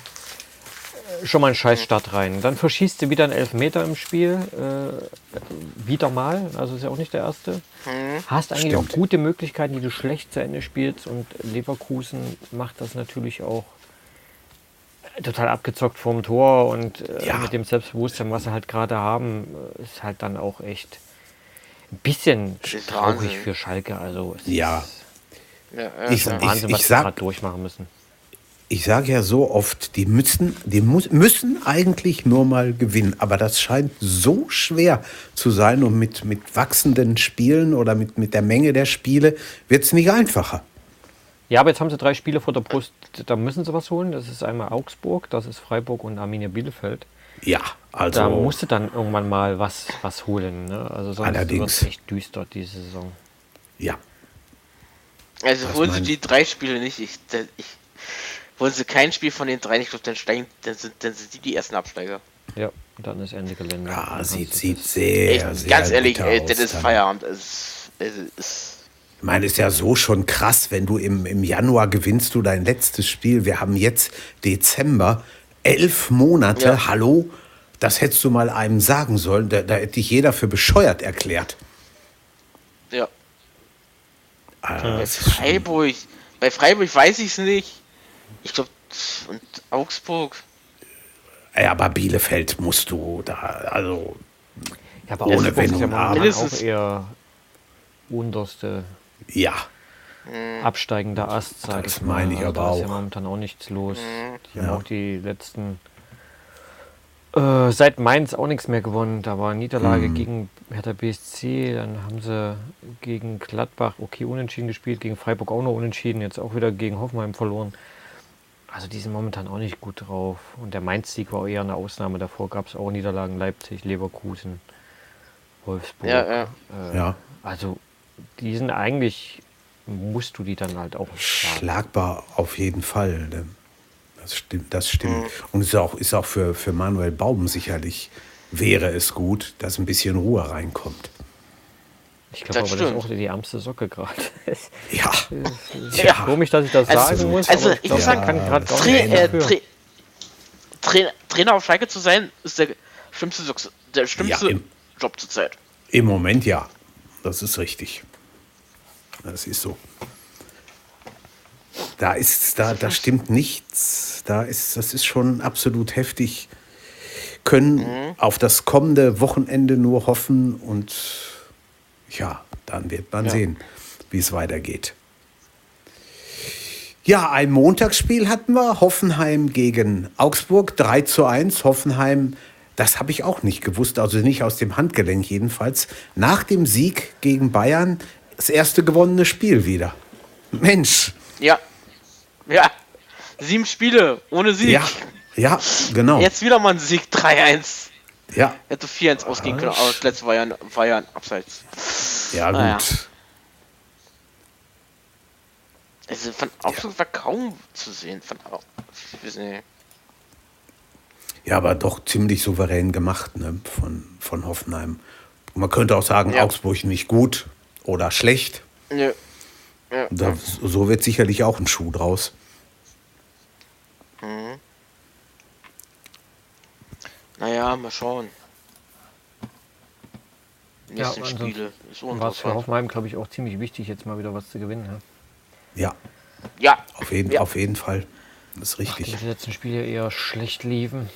äh, schon mal ein Scheißstart rein. Dann verschießt du wieder einen Elfmeter im Spiel, äh, wieder mal, also ist ja auch nicht der erste. Hast eigentlich Stimmt. auch gute Möglichkeiten, die du schlecht zu Ende spielst und Leverkusen macht das natürlich auch total abgezockt vorm Tor und äh, Ja. mit dem Selbstbewusstsein, was sie halt gerade haben, äh, ist halt dann auch echt ein bisschen traurig Wahnsinn. für Schalke. Also es Ja. ist Ja, ja, Ich-. Wahnsinn, ich was sie sag- gerade durchmachen müssen. Ich sage ja so oft, die müssen, die müssen eigentlich nur mal gewinnen. Aber das scheint so schwer zu sein und mit, mit wachsenden Spielen oder mit, mit der Menge der Spiele wird es nicht einfacher. Ja, aber jetzt haben sie drei Spiele vor der Brust, da müssen sie was holen. Das ist einmal Augsburg, das ist Freiburg und Arminia Bielefeld. Ja, also Da musst du dann irgendwann mal was, was holen. Ne? Also sonst wird Allerdings. es echt düster diese Saison. ja, Also Was holen sie meinen- die drei Spiele nicht. Ich, ich, holen sie kein Spiel von den drei nicht, dann steigen, dann sind, dann sind die die ersten Absteiger. Ja, dann ist Ende Gelände. ja Dann sieht, sieht sehr, Echt, sehr ganz ehrlich, ey, aus das ist dann. Feierabend. Es, es ist, Ich meine, ist ja so schon krass, wenn du im, im Januar gewinnst du dein letztes Spiel. Wir haben jetzt Dezember, elf Monate. Ja. Hallo, das hättest du mal einem sagen sollen. Da, da hätte dich jeder für bescheuert erklärt. ja. Also, Bei ist schon- Freiburg, bei Freiburg weiß ich es nicht. Ich glaube, und Augsburg. Ja, aber Bielefeld musst du da, also Ja, aber Ohne Augsburg Wenn ist ja und Aber. momentan auch Mindestens- eher unterste ja, absteigender Ast, sag Das ich mal. meine ich Also aber da ist ja auch. momentan auch nichts los. Die Ja. haben auch die letzten äh, seit Mainz auch nichts mehr gewonnen. Da war eine Niederlage Mhm. gegen Hertha BSC, dann haben sie gegen Gladbach okay unentschieden gespielt, gegen Freiburg auch noch unentschieden, jetzt auch wieder gegen Hoffenheim verloren. Also die sind momentan auch nicht gut drauf. Und der Mainz-Sieg war eher eine Ausnahme. Davor gab es auch Niederlagen Leipzig, Leverkusen, Wolfsburg. Ja, ja. Äh, ja, Also die sind eigentlich, musst du die dann halt auch schlagen. schlagbar auf jeden Fall. ne? Das stimmt, das stimmt. Und ist auch, ist auch für, für Manuel Baum sicherlich, wäre es gut, dass ein bisschen Ruhe reinkommt. Ich glaube Das aber, das ist auch die ärmste Socke gerade. Ja, Ja. Komisch, dass ich das Also- sagen muss, also ich ich glaube, sag, man kann gerade gar Tra nicht äh, dafür. Tra Tra Trainer auf Schalke zu sein, ist der schlimmste, der schlimmste im- Job zurzeit. Im Moment ja. Das ist richtig. Das ist so. Da ist, da, da stimmt nichts. Da ist, das ist schon absolut heftig. Können mhm. auf das kommende Wochenende nur hoffen und ja, dann wird man ja. sehen, wie es weitergeht. Ja, ein Montagsspiel hatten wir. Hoffenheim gegen Augsburg, 3 zu 1. Hoffenheim, das habe ich auch nicht gewusst, also nicht aus dem Handgelenk jedenfalls. Nach dem Sieg gegen Bayern das erste gewonnene Spiel wieder. Mensch. Ja. Ja. Sieben Spiele ohne Sieg. Ja, ja genau. Jetzt wieder mal ein Sieg, 3-1. Ja. Hätte 4-1 ausgehen können, aber das letzte war ja, war ja ein Abseits. Ja, gut. Naja. Also von Augsburg ja. war kaum zu sehen. Von, nicht. Ja, aber doch ziemlich souverän gemacht ne, von, von Hoffenheim. Man könnte auch sagen, ja. Augsburg nicht gut oder schlecht. Ja. ja. Da, so wird sicherlich auch ein Schuh draus. Mhm. Naja, mal schauen. Nächsten ja, Spiele. War es für Hoffenheim, glaube ich, auch ziemlich wichtig, jetzt mal wieder was zu gewinnen. Ja. Ja. Ja. Auf jeden, ja. Auf jeden Fall. Das ist richtig. Ach, die letzten Spiele eher schlecht liefen.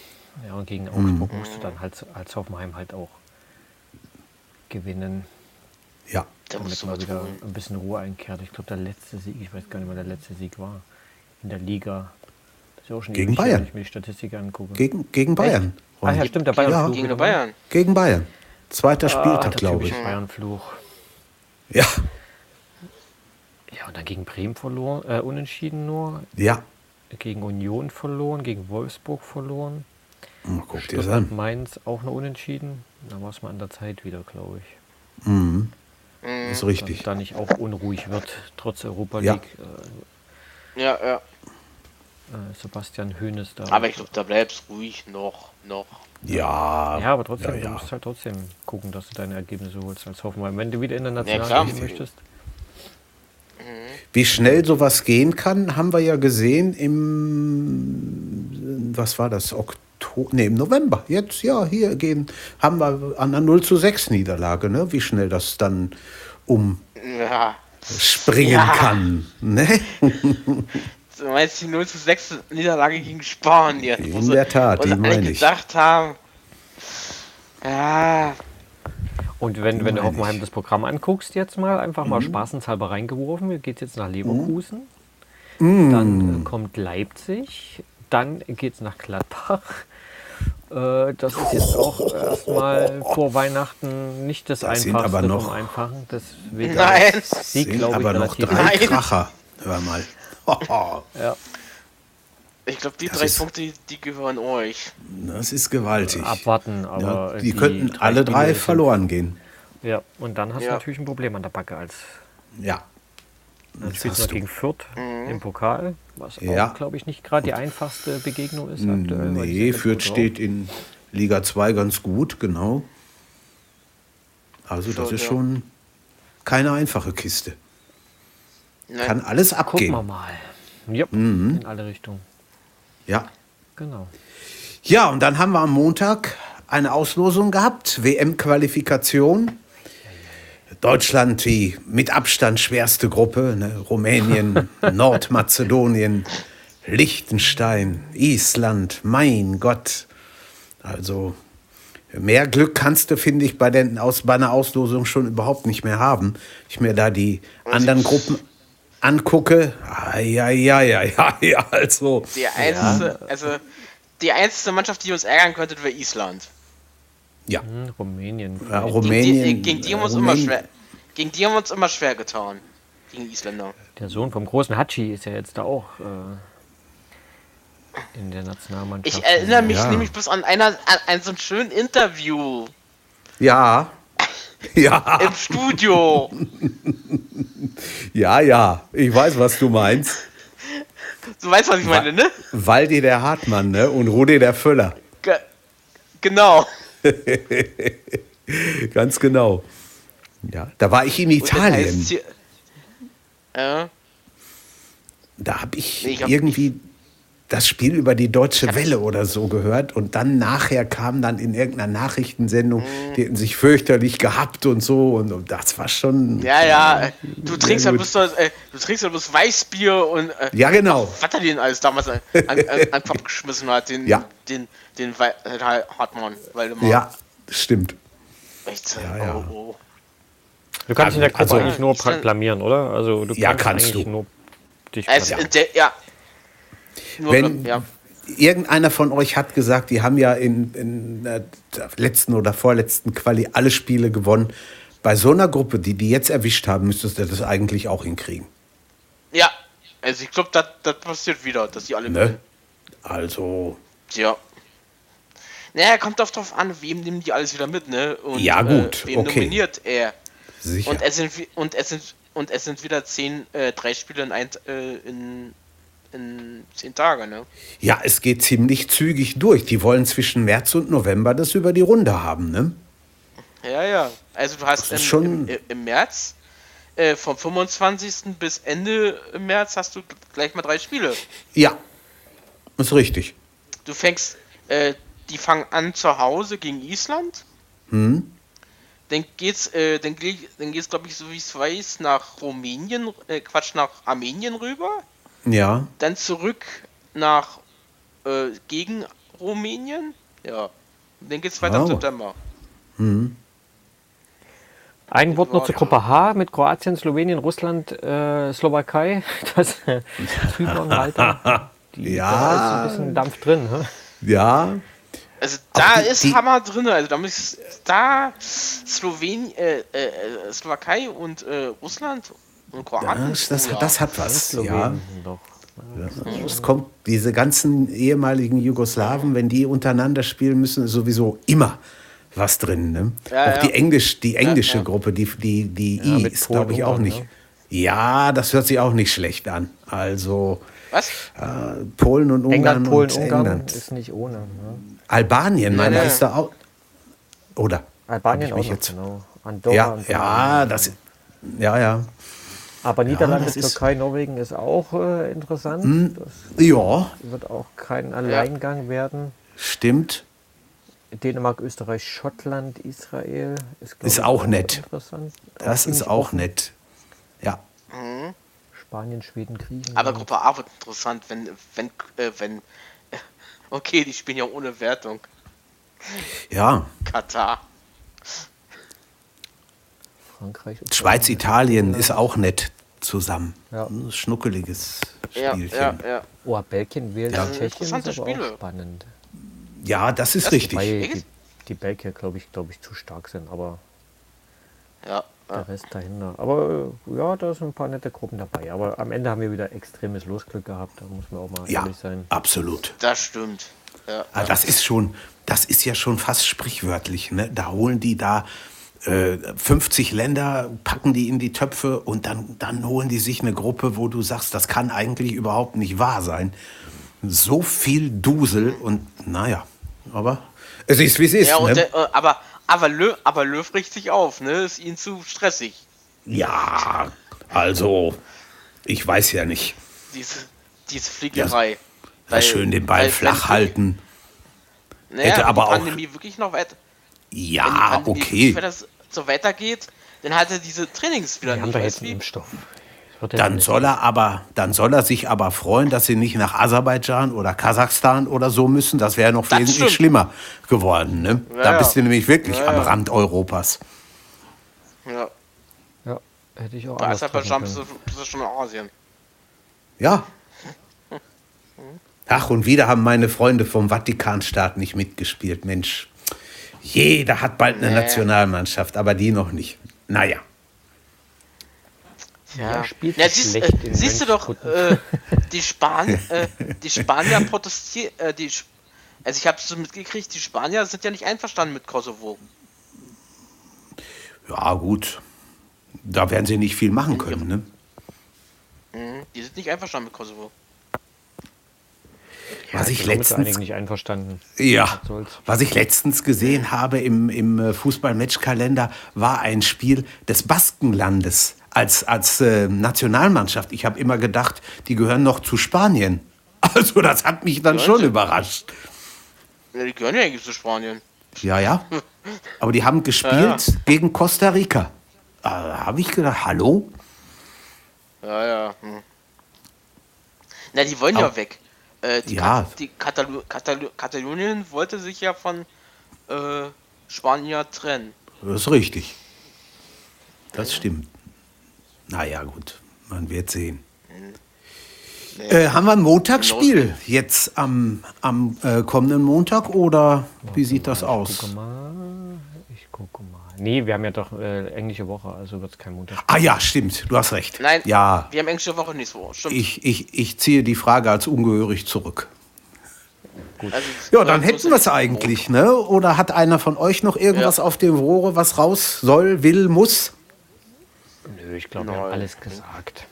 Ja, und gegen Augsburg mhm. musste dann halt als Hoffenheim halt auch gewinnen. Ja. Damit mal wieder holen. ein bisschen Ruhe einkehrt. Ich glaube, der letzte Sieg, ich weiß gar nicht, wann der letzte Sieg war. In der Liga. Das ist ja auch schon gegen Bayern. wenn ich mir die Statistik angucke. Gegen, gegen Bayern. Ah ja, stimmt, der Bayern. Ja, gegen Bayern. Gegen Bayern. Zweiter ah, Spieltag, glaube ich. Bayern-Fluch. Ja. Ja, und dann gegen Bremen verloren, äh, unentschieden nur. Ja. Gegen Union verloren, gegen Wolfsburg verloren. Oh, guck dir das an. Mainz auch noch unentschieden. Da war es mal an der Zeit wieder, glaube ich. Mhm. Ist richtig. Dass da nicht auch unruhig wird, trotz Europa League. Ja, äh, ja. ja. Äh, Sebastian Hoeneß da. Aber ich glaube, da bleibst ruhig noch, noch. Ja. Ja, aber trotzdem, ja, ja. du musst halt trotzdem gucken, dass du deine Ergebnisse holst als Hoffenheim. Wenn du wieder in der Nationalmannschaft ja, möchtest. Wie schnell sowas gehen kann, haben wir ja gesehen im, was war das, Oktober, nee, im November. Jetzt, ja, hier gehen, haben wir an einer 0 zu 6 Niederlage, ne? wie schnell das dann um ja. ja. kann. Ne? Du meinst die 0 zu 6 Niederlage gegen Spanien? In der Tat, die meine ich. gedacht haben, ja, und wenn, wenn du Hoffenheim das Programm anguckst, jetzt mal einfach mhm. mal spaßenshalber reingeworfen, geht jetzt nach Leverkusen, mhm. dann äh, kommt Leipzig, dann geht es nach Gladbach. Äh, das ist jetzt auch erstmal vor Weihnachten nicht das, das Einfachste aber noch, vom Einfachen. Deswegen Nein, Sieg, sind aber ich, noch drei Kracher. Hör mal. ja. Ich glaube, die das drei Punkte, die, gehören euch. Das ist gewaltig. Abwarten, aber. Ja, die, die, könnten drei alle drei Spiele verloren gehen. Ja, und dann hast ja. du natürlich ein Problem an der Backe als. Ja. Dann spielst du gegen Fürth mhm. im Pokal, was ja. auch, glaube ich, nicht gerade die einfachste Begegnung ist aktuell. Nee, Fürth steht in Liga 2 ganz gut, genau. Also, das ist schon keine einfache Kiste. Nein. Kann alles abgehen. Gucken wir mal. Ja, mhm. in alle Richtungen. Ja. Genau. Ja, und dann haben wir am Montag eine Auslosung gehabt, WM-Qualifikation. Deutschland die mit Abstand schwerste Gruppe, ne? Rumänien, Nordmazedonien, Liechtenstein, Island, mein Gott. Also mehr Glück kannst du, finde ich, bei, den, aus, bei einer Auslosung schon überhaupt nicht mehr haben. Ich mir da die anderen Gruppen angucke, ja, ja, ja, ja, ja, also. Die einzige, ja. also die einzige Mannschaft, die uns ärgern könnte, wäre Island. Ja. Hm, Rumänien. Ja, Rumänien. Gegen die, gegen die haben uns immer schwer. Gegen die haben wir uns immer schwer getan. Gegen Isländer. Der Sohn vom großen Hatschi ist ja jetzt da auch äh, in der Nationalmannschaft. Ich erinnere mich ja. nämlich bloß an einer an, an so ein schönes Interview. Ja. Ja. Im Studio. ja, ja, ich weiß, was du meinst. Du weißt, was ich meine, ne? Waldi der Hartmann, ne? Und Rudi der Völler. Ge genau. Ganz genau. Ja, da war ich in Italien. Hier, äh, da habe ich, nee, ich hab irgendwie das Spiel über die Deutsche Welle oder so gehört und dann nachher kam dann in irgendeiner Nachrichtensendung, Mhm. die hätten sich fürchterlich gehabt und so und, und das war schon. Ja, ja, du trinkst ja gut. bloß, äh, du trinkst ja bloß Weißbier und äh, Ja, genau. was er den alles damals an, an, an, Kopf geschmissen hat, den, Ja. den, den, Wei- äh, Hartmann, Waldemar. Ja, stimmt. Echt, Ja, ja. Oh, oh. Du kannst in der Gruppe Also- eigentlich nur Ich kann- proklamieren, oder? Also du Ja, kannst, kannst eigentlich du. nur dich Also, blamieren. der, ja. Nur, Wenn ja. irgendeiner von euch hat gesagt, die haben ja in, in der letzten oder vorletzten Quali alle Spiele gewonnen. Bei so einer Gruppe, die die jetzt erwischt haben, müsstest du das eigentlich auch hinkriegen. ja, also ich glaube, das das passiert wieder, dass die alle Ne? Also, Ja. Naja, kommt doch drauf an, wem nehmen die alles wieder mit, ne? Und, Ja, gut, Äh, wem okay. nominiert er? Sicher. Und es sind und es sind und es sind wieder zehn, äh, drei Spiele in, ein, äh, in, in zehn Tage, ne? Ja, es geht ziemlich zügig durch. Die wollen zwischen März und November das über die Runde haben, ne? Ja, ja. Also du hast im, schon- im, im März, äh, vom 25. bis Ende März hast du gleich mal drei Spiele. Ja, ist richtig. Du fängst, äh, die fangen an zu Hause gegen Island. Hm? Dann geht's, äh, dann, geht- dann geht's, glaube ich, so wie ich es weiß, nach Rumänien, äh, Quatsch, nach Armenien rüber. Ja, Dann zurück nach, äh, gegen Rumänien. Ja. Und dann geht's weiter im Oh. September. Ein Wort noch zur. Gruppe H mit Kroatien, Slowenien, Russland, äh, Slowakei. Das äh, Zypern, Malta. Die, Ja. Da ist ein bisschen Dampf drin. Hä? ja. Also da die- ist die- Hammer drin. Also da muss da Slowenien, äh, äh, äh, Slowakei und äh, Russland und Kroatien. Das, das, oh ja. das hat was. Ja. Doch. Es kommt, diese ganzen ehemaligen Jugoslawen, wenn die untereinander spielen müssen, ist sowieso immer was drin. Ne? Ja, auch ja. die, Englisch, die englische ja. Gruppe, die, die, die Ja, I, ist glaube ich auch nicht. ne? Ja, das hört sich auch nicht schlecht an. Also Was? äh, Polen und Ungarn England, Polen, und Ungarn England. ist nicht ohne. Ne? Albanien, meiner ja. ist da auch. Oder? Albanien auch noch, jetzt- genau. Andorra Ja, und so. ja, das. Ja, ja. Aber Niederlande, ist- Türkei, Norwegen ist auch äh, interessant. Das Ja, wird auch kein Alleingang werden. stimmt. Dänemark, Österreich, Schottland, Israel ist, Ist ich, auch nett. Interessant. Das ist auch nett. Ja. Spanien, Schweden, Griechenland. Aber Gruppe A wird interessant, wenn, wenn, äh, wenn. Okay, die spielen ja ohne Wertung. Ja. Katar. Frankreich. Schweiz, Italien ist auch nett zusammen. Ja. Ein schnuckeliges Ja, Spielchen. ja, Ja, ja. Oh, Belgien, Wales, Ja. Tschechien Interessante ist aber Spiele. auch spannend. das ist Das- richtig. Die, die Belgier, glaube ich, glaube ich, zu stark sind, aber Ja, ja. der Rest dahinter. Aber äh, ja, da sind ein paar nette Gruppen dabei. Aber am Ende haben wir wieder extremes Losglück gehabt. Da muss man auch mal Ja, ehrlich sein. absolut. Das stimmt. Ja. Ah, Das ist schon, das ist ja schon fast sprichwörtlich. Ne? Da holen die da äh, 50 Länder, packen die in die Töpfe und dann, dann holen die sich eine Gruppe, wo du sagst, das kann eigentlich überhaupt nicht wahr sein. So viel Dusel und naja, aber es ist wie es ist. Ja, und ne? der, äh, aber, aber, Löw, aber Löw riecht sich auf, ne? Ist ihnen zu stressig. ja, also ich weiß ja nicht. Diese, diese Fliegerei. Ja, schön den Ball weil- flach wenn- halten. Naja, hätte wenn aber die auch- Pandemie wirklich noch weiter. wenn die Ja, Pandemie okay. wirklich weiter so weitergeht, dann hat er diese Trainings wieder Wir haben nicht. da Weißt jetzt einen? Impfstoff. Dann soll er aber, dann soll er sich aber freuen, dass sie nicht nach Aserbaidschan oder Kasachstan oder so müssen. Das wäre noch Das wesentlich stimmt. schlimmer geworden. Ne? Ja, da bist du nämlich wirklich Ja, am. Rand Europas. Ja, Ja, hätte ich auch bei Aserbaidschan du, bist du schon in Asien. Ja. Ach, und wieder haben meine Freunde vom Vatikanstaat nicht mitgespielt. Mensch, jeder hat bald eine Nee. Nationalmannschaft, aber die noch nicht. Naja. Ja, spielt ja siehst, schlecht äh, in siehst du doch, äh, die, Span äh, die Spanier protestieren, äh, die, Sp- also ich habe so mitgekriegt, die Spanier sind ja nicht einverstanden mit Kosovo. Ja, gut. Da werden sie nicht viel machen können. Ne? Mhm, die sind nicht einverstanden mit Kosovo. Was ich letztens nicht einverstanden. Ja, was ich letztens gesehen habe im, im äh, Fußball-Matchkalender, war ein Spiel des Baskenlandes als, als äh, Nationalmannschaft. Ich habe immer gedacht, die gehören noch zu Spanien. Also das hat mich dann Ja, schon sie- überrascht. Ja, die gehören ja eigentlich zu Spanien. Ja, ja. Aber die haben gespielt gegen Costa Rica. Da habe ich gedacht, hallo? Ja, ja. Hm. Na, die wollen Au. ja weg. Äh, die Ja. Kat die Katalu Katalu Katalonien wollte sich ja von äh, Spanier trennen. Das ist richtig. Das stimmt. Naja, gut. Man wird sehen. Nee. Äh, haben wir ein Montagsspiel jetzt am, am äh, kommenden Montag oder wie sieht das aus? Gucke mal. Ich gucke mal. Nee, wir haben ja doch äh, englische Woche, also wird es kein Montag. Ah ja, stimmt. Du hast recht. Nein, Ja, wir haben englische Woche nicht so. Stimmt. ich, ich, ich ziehe die Frage als ungehörig zurück. Also, Ja, dann hätten wir es eigentlich, ne? Oder hat einer von euch noch irgendwas Ja. auf dem Rohre, was raus soll, will, muss? Nö, ich glaube, wir haben alles gesagt.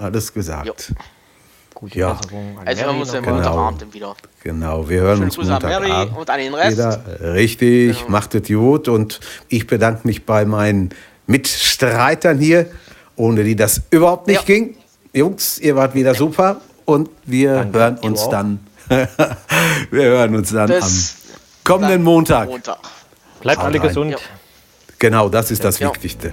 Alles gesagt. Jo. Gute Ja. Besserung an Also hören Mary wir uns ja noch. im Genau. Montagabend dann wieder. Genau, wir hören Schöne uns Grüße an Mary Montagabend. und an den Rest. Wieder, richtig, Genau. macht es gut und ich bedanke mich bei meinen Mitstreitern hier, ohne die das überhaupt nicht Ja. ging. Jungs, ihr wart wieder super und wir Danke. hören uns dann. wir hören uns dann Bis am kommenden dann Montag. Montag. Bleibt alle rein. gesund. Ja. Genau, das ist das Ja. Wichtigste.